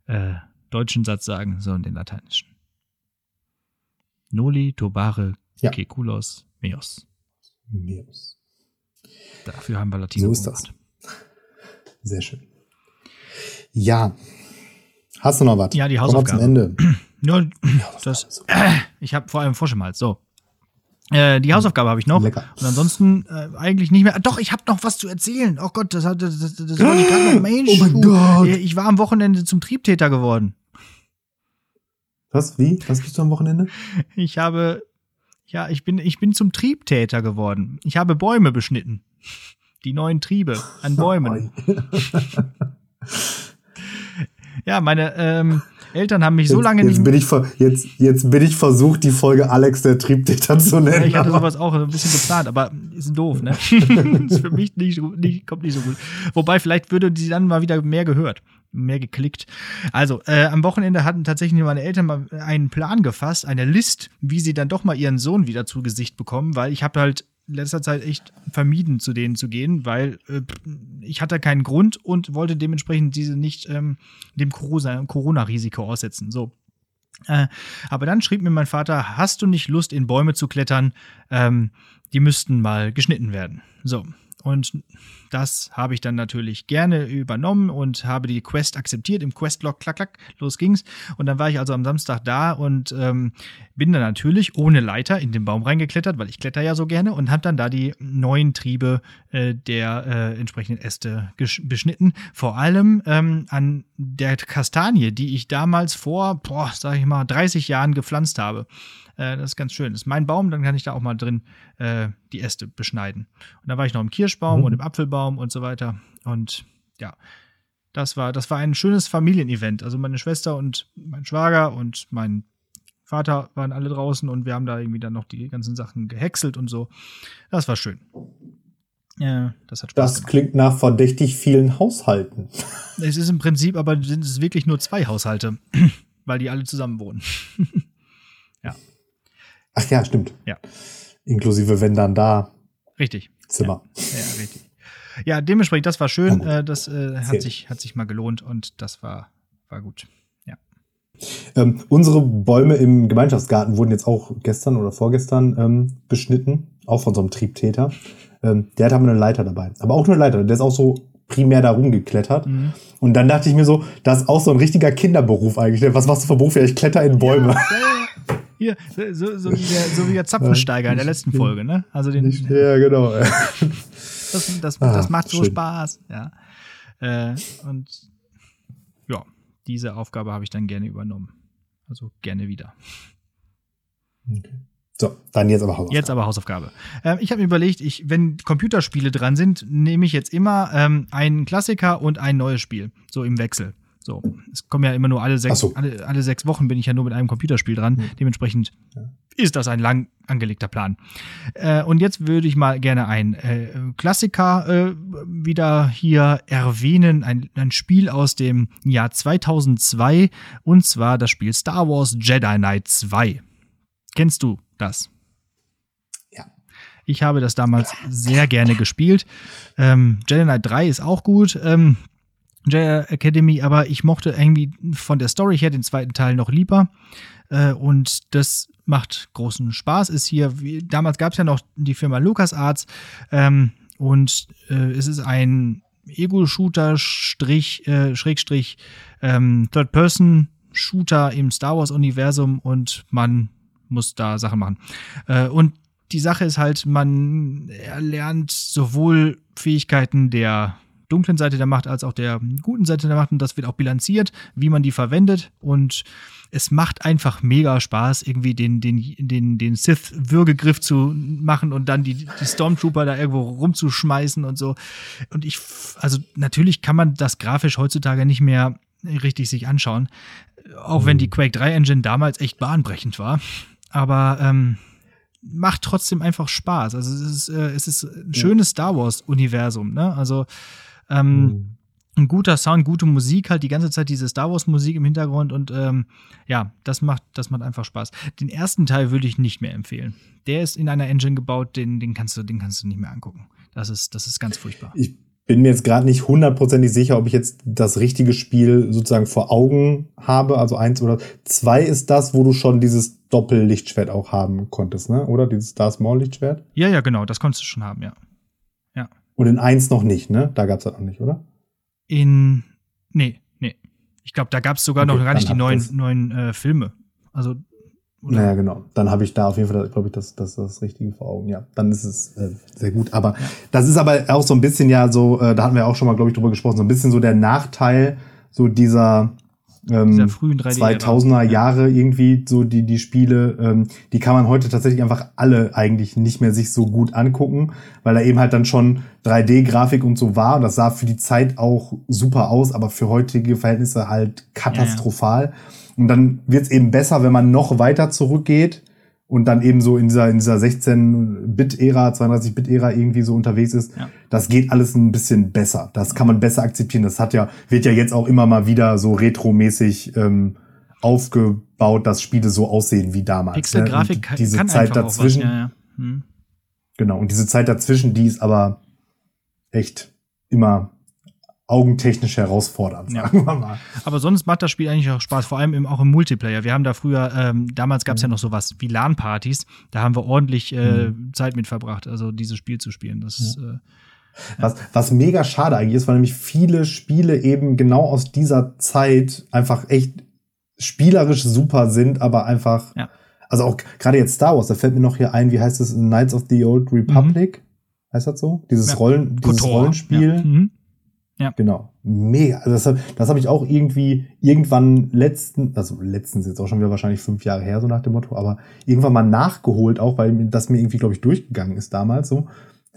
äh, deutschen Satz sagen, sondern den lateinischen. Noli tobare ja. kekulos meos. Meos. Dafür haben wir Latin. So ist das. Sehr schön. Ja. Hast du noch was? Ja, die Hausaufgabe. Zum Ende. Ja, das, äh, ich habe vor allem Frosch im Hals. So. Äh, die Hausaufgabe habe ich noch. Lecker. Und ansonsten äh, eigentlich nicht mehr. Doch, ich habe noch was zu erzählen. Oh Gott, das, das, das, das wollte ich gerade noch. Mensch, oh mein Gott. Ich war am Wochenende zum Triebtäter geworden. Was? Wie? Was bist du am Wochenende? Ich habe, ja, ich bin, ich bin zum Triebtäter geworden. Ich habe Bäume beschnitten. Die neuen Triebe an Bäumen. ja, meine ähm, Eltern haben mich so lange jetzt nicht. Bin ich jetzt, jetzt bin ich versucht, die Folge Alex der Triebtäter zu nennen. Ja, ich hatte sowas auch ein bisschen geplant, aber ist doof, ne? ist für mich nicht, nicht, kommt nicht so gut. Wobei, vielleicht würde die dann mal wieder mehr gehört mehr geklickt. Also, äh, am Wochenende hatten tatsächlich meine Eltern mal einen Plan gefasst, eine List, wie sie dann doch mal ihren Sohn wieder zu Gesicht bekommen, weil ich habe halt in letzter Zeit echt vermieden, zu denen zu gehen, weil äh, ich hatte keinen Grund und wollte dementsprechend diese nicht ähm, dem Corona-Risiko aussetzen. So. Äh, aber dann schrieb mir mein Vater, hast du nicht Lust, in Bäume zu klettern? Ähm, die müssten mal geschnitten werden. So. Und das habe ich dann natürlich gerne übernommen und habe die Quest akzeptiert im Questlog, klack, klack, los ging's. Und dann war ich also am Samstag da und ähm, bin dann natürlich ohne Leiter in den Baum reingeklettert, weil ich kletter ja so gerne und habe dann da die neuen Triebe äh, der äh, entsprechenden Äste beschnitten. Vor allem ähm, an der Kastanie, die ich damals vor, boah, sag ich mal, 30 Jahren gepflanzt habe. Äh, das ist ganz schön. Das ist mein Baum, dann kann ich da auch mal drin äh, die Äste beschneiden. Und da war ich noch im Kirschbaum mhm. und im Apfelbaum und so weiter. Und ja, das war, das war ein schönes Familienevent. Also meine Schwester und mein Schwager und mein Vater waren alle draußen und wir haben da irgendwie dann noch die ganzen Sachen gehäckselt und so. Das war schön. Ja, das hat Spaß Das gemacht. klingt nach verdächtig vielen Haushalten. Es ist im Prinzip, aber sind es wirklich nur zwei Haushalte, weil die alle zusammen wohnen. Ach ja, stimmt. Ja. Inklusive wenn dann da. Richtig. Zimmer. Ja, ja richtig. Ja, dementsprechend, das war schön. Äh, das äh, hat, sich, hat sich mal gelohnt und das war, war gut. Ja. Ähm, unsere Bäume im Gemeinschaftsgarten wurden jetzt auch gestern oder vorgestern ähm, beschnitten, auch von so einem Triebtäter. Ähm, der hat aber eine Leiter dabei. Aber auch nur eine Leiter. Der ist auch so primär da rumgeklettert. Mhm. Und dann dachte ich mir so, das ist auch so ein richtiger Kinderberuf eigentlich. Was machst du für Beruf? Ja, ich kletter in Bäume. Ja, ja, Hier, so, so, wie der, so wie der Zapfensteiger in der letzten Folge, ne? Also den. Ja, genau. Das, das, ah, das macht so schön. Spaß, ja. Äh, und ja, diese Aufgabe habe ich dann gerne übernommen. Also gerne wieder. Okay. So, dann jetzt aber Hausaufgabe. Jetzt aber Hausaufgabe. Ähm, ich habe mir überlegt, ich, wenn Computerspiele dran sind, nehme ich jetzt immer ähm, einen Klassiker und ein neues Spiel. So im Wechsel. So, es kommen ja immer nur alle sechs, so. alle, alle sechs Wochen bin ich ja nur mit einem Computerspiel dran. Mhm. Dementsprechend ja. ist das ein lang angelegter Plan. Äh, und jetzt würde ich mal gerne ein äh, Klassiker äh, wieder hier erwähnen, ein, ein Spiel aus dem Jahr 2002 und zwar das Spiel Star Wars Jedi Knight 2. Kennst du das? Ja. Ich habe das damals sehr gerne gespielt. Ähm, Jedi Knight 3 ist auch gut. Ähm, Jedi Academy, aber ich mochte irgendwie von der Story her den zweiten Teil noch lieber. Äh, und das macht großen Spaß. Ist hier, wie, damals gab es ja noch die Firma LucasArts ähm, und äh, es ist ein Ego-Shooter, äh, Schrägstrich, ähm, Third-Person-Shooter im Star Wars-Universum und man muss da Sachen machen. Äh, und die Sache ist halt, man erlernt sowohl Fähigkeiten der dunklen Seite der Macht als auch der guten Seite der Macht und das wird auch bilanziert, wie man die verwendet und es macht einfach mega Spaß, irgendwie den, den, den, den Sith-Würgegriff zu machen und dann die, die Stormtrooper da irgendwo rumzuschmeißen und so. Und ich, also natürlich kann man das grafisch heutzutage nicht mehr richtig sich anschauen, auch wenn die Quake 3 Engine damals echt bahnbrechend war. Aber ähm, macht trotzdem einfach Spaß. Also es ist, äh, es ist ein schönes Star Wars-Universum, ne? Also ähm, mhm. Ein guter Sound, gute Musik, halt die ganze Zeit diese Star Wars Musik im Hintergrund und ähm, ja, das macht, das macht einfach Spaß. Den ersten Teil würde ich nicht mehr empfehlen. Der ist in einer Engine gebaut, den, den kannst du, den kannst du nicht mehr angucken. Das ist, das ist ganz furchtbar. Ich bin mir jetzt gerade nicht hundertprozentig sicher, ob ich jetzt das richtige Spiel sozusagen vor Augen habe. Also eins oder zwei ist das, wo du schon dieses Doppellichtschwert auch haben konntest, ne? Oder dieses Star Small Lichtschwert? Ja, ja, genau, das konntest du schon haben, ja. Und in eins noch nicht, ne? Da gab's das noch nicht, oder? In. Nee, nee. Ich glaube, da gab's sogar okay, noch gar nicht die neuen, neuen äh, Filme. Also. Oder? Naja, genau. Dann habe ich da auf jeden Fall, glaube ich, das, das, das Richtige vor Augen. Ja, dann ist es äh, sehr gut. Aber ja. das ist aber auch so ein bisschen ja so, äh, da hatten wir auch schon mal, glaube ich, drüber gesprochen, so ein bisschen so der Nachteil so dieser ähm, 2000er Jahre irgendwie so die die Spiele, ähm, die kann man heute tatsächlich einfach alle eigentlich nicht mehr sich so gut angucken, weil da eben halt dann schon 3D-Grafik und so war und das sah für die Zeit auch super aus, aber für heutige Verhältnisse halt katastrophal. Ja, ja. Und dann wird es eben besser, wenn man noch weiter zurückgeht und dann eben so in dieser, in dieser 16-Bit-Ära, 32-Bit-Ära irgendwie so unterwegs ist, ja. das geht alles ein bisschen besser. Das kann man besser akzeptieren. Das hat ja, wird ja jetzt auch immer mal wieder so retromäßig ähm, aufgebaut, dass Spiele so aussehen wie damals. Pixel-Grafik ne? diese kann Zeit dazwischen. Was, ja, ja. Hm. Genau, und diese Zeit dazwischen, die ist aber echt immer augentechnisch herausfordernd, sagen ja. wir mal. Aber sonst macht das Spiel eigentlich auch Spaß, vor allem im, auch im Multiplayer. Wir haben da früher, ähm, damals gab es mhm. ja noch sowas wie LAN-Partys, da haben wir ordentlich äh, mhm. Zeit mit verbracht, also dieses Spiel zu spielen. Das ja. äh, was, was mega schade eigentlich ist, weil nämlich viele Spiele eben genau aus dieser Zeit einfach echt spielerisch super sind, aber einfach, ja. also auch gerade jetzt Star Wars, da fällt mir noch hier ein, wie heißt es, Knights of the Old Republic? Mhm. Heißt das so? Dieses, Rollen, dieses Rollenspiel. Mhm Ja. Genau. Mega. Also das, das habe ich auch irgendwie irgendwann letzten, also letztens jetzt auch schon wieder wahrscheinlich fünf Jahre her, so nach dem Motto, aber irgendwann mal nachgeholt, auch weil das mir irgendwie, glaube ich, durchgegangen ist damals so.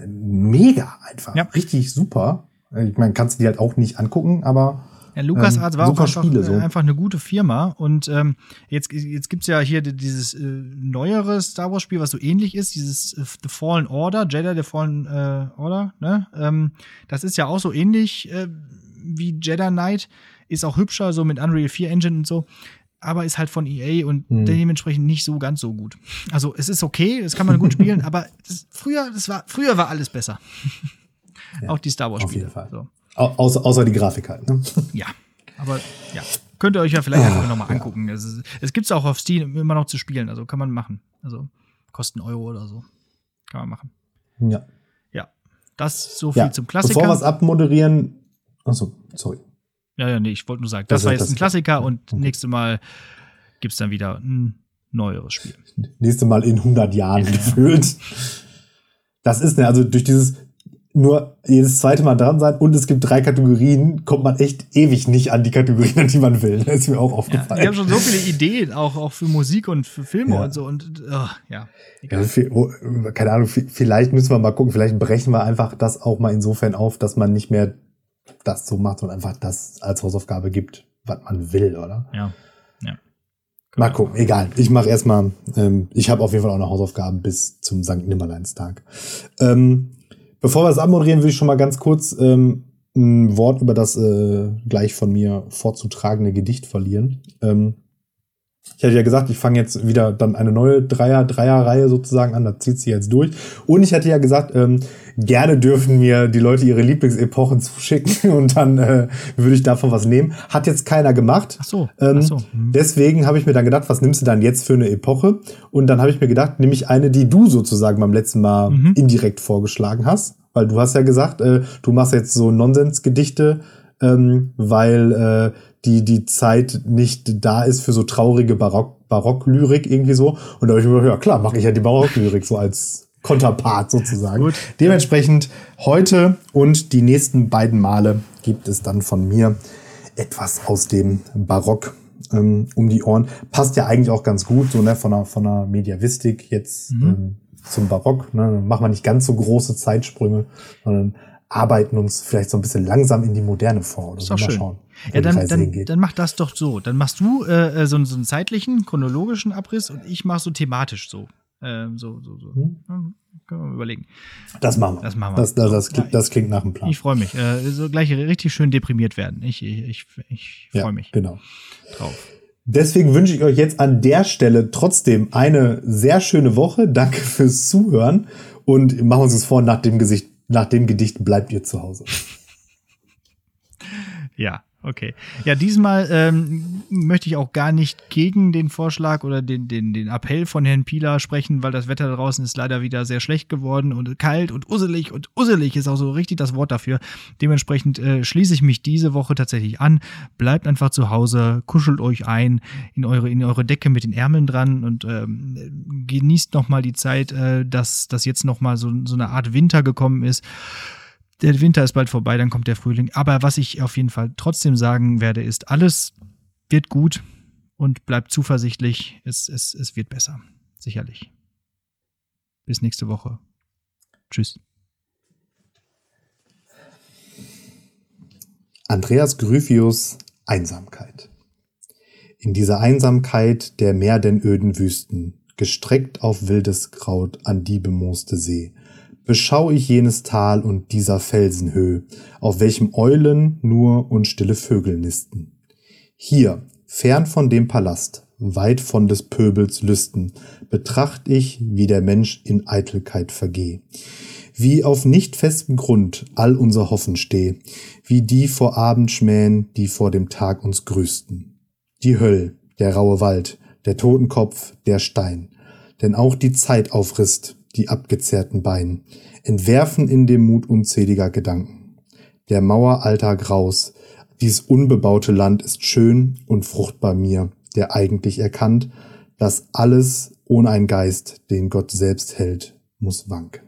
Mega einfach. Ja. Richtig super. Ich meine, kannst du dir halt auch nicht angucken, aber ja, LucasArts ähm, war auch einfach, Spiele, so. einfach, eine gute Firma. Und ähm, jetzt, jetzt gibt's ja hier dieses äh, neuere Star Wars-Spiel, was so ähnlich ist, dieses äh, The Fallen Order, Jedi The Fallen äh, Order. Ne? Ähm, das ist ja auch so ähnlich äh, wie Jedi Knight. Ist auch hübscher, so mit Unreal 4 Engine und so. Aber ist halt von EA und hm. dementsprechend nicht so ganz so gut. Also es ist okay, das kann man gut spielen, aber das, früher, das war, früher war alles besser. Ja, auch die Star Wars-Spiele. Auf jeden Fall. So. Außer, außer die Grafik halt. Ne? Ja, aber ja. Könnt ihr euch ja vielleicht einfach nochmal angucken. Es, es gibt es auch auf Steam immer noch zu spielen, also kann man machen. Also kosten Euro oder so. Kann man machen. Ja. Ja. Das so viel ja. zum Klassiker. Bevor wir es abmoderieren. Achso, sorry. Ja, ja, nee, ich wollte nur sagen, das, das war jetzt das ein Klassiker und okay. nächste Mal gibt es dann wieder ein neueres Spiel. Nächste Mal in 100 Jahren ja. gefühlt. Das ist, ne, also durch dieses, nur jedes zweite Mal dran sein und es gibt drei Kategorien, kommt man echt ewig nicht an die Kategorien, an die man will. Das ist mir auch aufgefallen. Ja, ich habe schon so viele Ideen, auch, auch für Musik und für Filme ja. und so. Und oh, ja. ja oh, keine Ahnung, vielleicht müssen wir mal gucken, vielleicht brechen wir einfach das auch mal insofern auf, dass man nicht mehr das so macht und einfach das als Hausaufgabe gibt, was man will, oder? Ja. ja. Mal gucken, egal. Ich mache erstmal, ähm, ich habe auf jeden Fall auch noch Hausaufgaben bis zum St. Nimmerleinstag. Ähm, Bevor wir es abmoderieren, will ich schon mal ganz kurz ähm, ein Wort über das äh, gleich von mir vorzutragende Gedicht verlieren. Ähm, ich hatte ja gesagt, ich fange jetzt wieder dann eine neue Dreier, Dreier-Reihe sozusagen an, da zieht sie jetzt durch. Und ich hatte ja gesagt, ähm, gerne dürfen mir die Leute ihre Lieblingsepochen zuschicken und dann äh, würde ich davon was nehmen. Hat jetzt keiner gemacht. Ach so. Ähm, Ach so. Mhm. Deswegen habe ich mir dann gedacht, was nimmst du dann jetzt für eine Epoche? Und dann habe ich mir gedacht, nehme ich eine, die du sozusagen beim letzten Mal mhm. indirekt vorgeschlagen hast. Weil du hast ja gesagt, äh, du machst jetzt so Nonsensgedichte, ähm, weil äh, die, die Zeit nicht da ist für so traurige Barock, Barocklyrik irgendwie so. Und da habe ich mir gedacht, ja klar, mache ich ja die Barocklyrik so als Konterpart sozusagen. Gut. Dementsprechend heute und die nächsten beiden Male gibt es dann von mir etwas aus dem Barock ähm, um die Ohren. Passt ja eigentlich auch ganz gut, so ne, von der, von der Mediavistik jetzt mhm. ähm, zum Barock. Ne, machen wir nicht ganz so große Zeitsprünge, sondern arbeiten uns vielleicht so ein bisschen langsam in die Moderne vor. Oder ist so. Mal schön. schauen. Ja, dann, dann, dann mach das doch so. Dann machst du äh, äh, so, so einen zeitlichen, chronologischen Abriss und ich mach so thematisch so. Ähm, so, so, so. Hm? Können wir mal überlegen. Das machen wir. Das machen wir. Das, das, das, klingt, das klingt nach einem Plan. Ich freue mich. Äh, so gleich richtig schön deprimiert werden. Ich, ich, ich, ich freue ja, mich. Genau. Drauf. Deswegen wünsche ich euch jetzt an der Stelle trotzdem eine sehr schöne Woche. Danke fürs Zuhören und machen uns das vor, nach dem, Gesicht, nach dem Gedicht bleibt ihr zu Hause. Ja, Okay. Ja, diesmal ähm, möchte ich auch gar nicht gegen den Vorschlag oder den, den, den Appell von Herrn Pieler sprechen, weil das Wetter draußen ist leider wieder sehr schlecht geworden und kalt und usselig und usselig ist auch so richtig das Wort dafür. Dementsprechend äh, schließe ich mich diese Woche tatsächlich an. Bleibt einfach zu Hause, kuschelt euch ein in eure, in eure Decke mit den Ärmeln dran und ähm, genießt nochmal die Zeit, äh, dass, dass jetzt nochmal so, so eine Art Winter gekommen ist der Winter ist bald vorbei, dann kommt der Frühling. Aber was ich auf jeden Fall trotzdem sagen werde, ist, alles wird gut und bleibt zuversichtlich. Es, es, es wird besser. Sicherlich. Bis nächste Woche. Tschüss. Andreas Gryphius Einsamkeit. In dieser Einsamkeit der mehr denn öden Wüsten, gestreckt auf wildes Kraut an die bemooste See, beschau ich jenes Tal und dieser Felsenhöh, auf welchem Eulen nur und stille Vögel nisten. Hier, fern von dem Palast, weit von des Pöbels Lüsten, betracht ich, wie der Mensch in Eitelkeit vergeh. Wie auf nicht festem Grund all unser Hoffen steh, wie die vor Abend schmähen, die vor dem Tag uns grüßten. Die Höll, der raue Wald, der Totenkopf, der Stein, denn auch die Zeit aufrisst, die abgezehrten Beine, entwerfen in dem Mut unzähliger Gedanken. Der Mauer alter Graus, dies unbebaute Land ist schön und fruchtbar mir, der eigentlich erkannt, dass alles ohne ein Geist, den Gott selbst hält, muss wanken.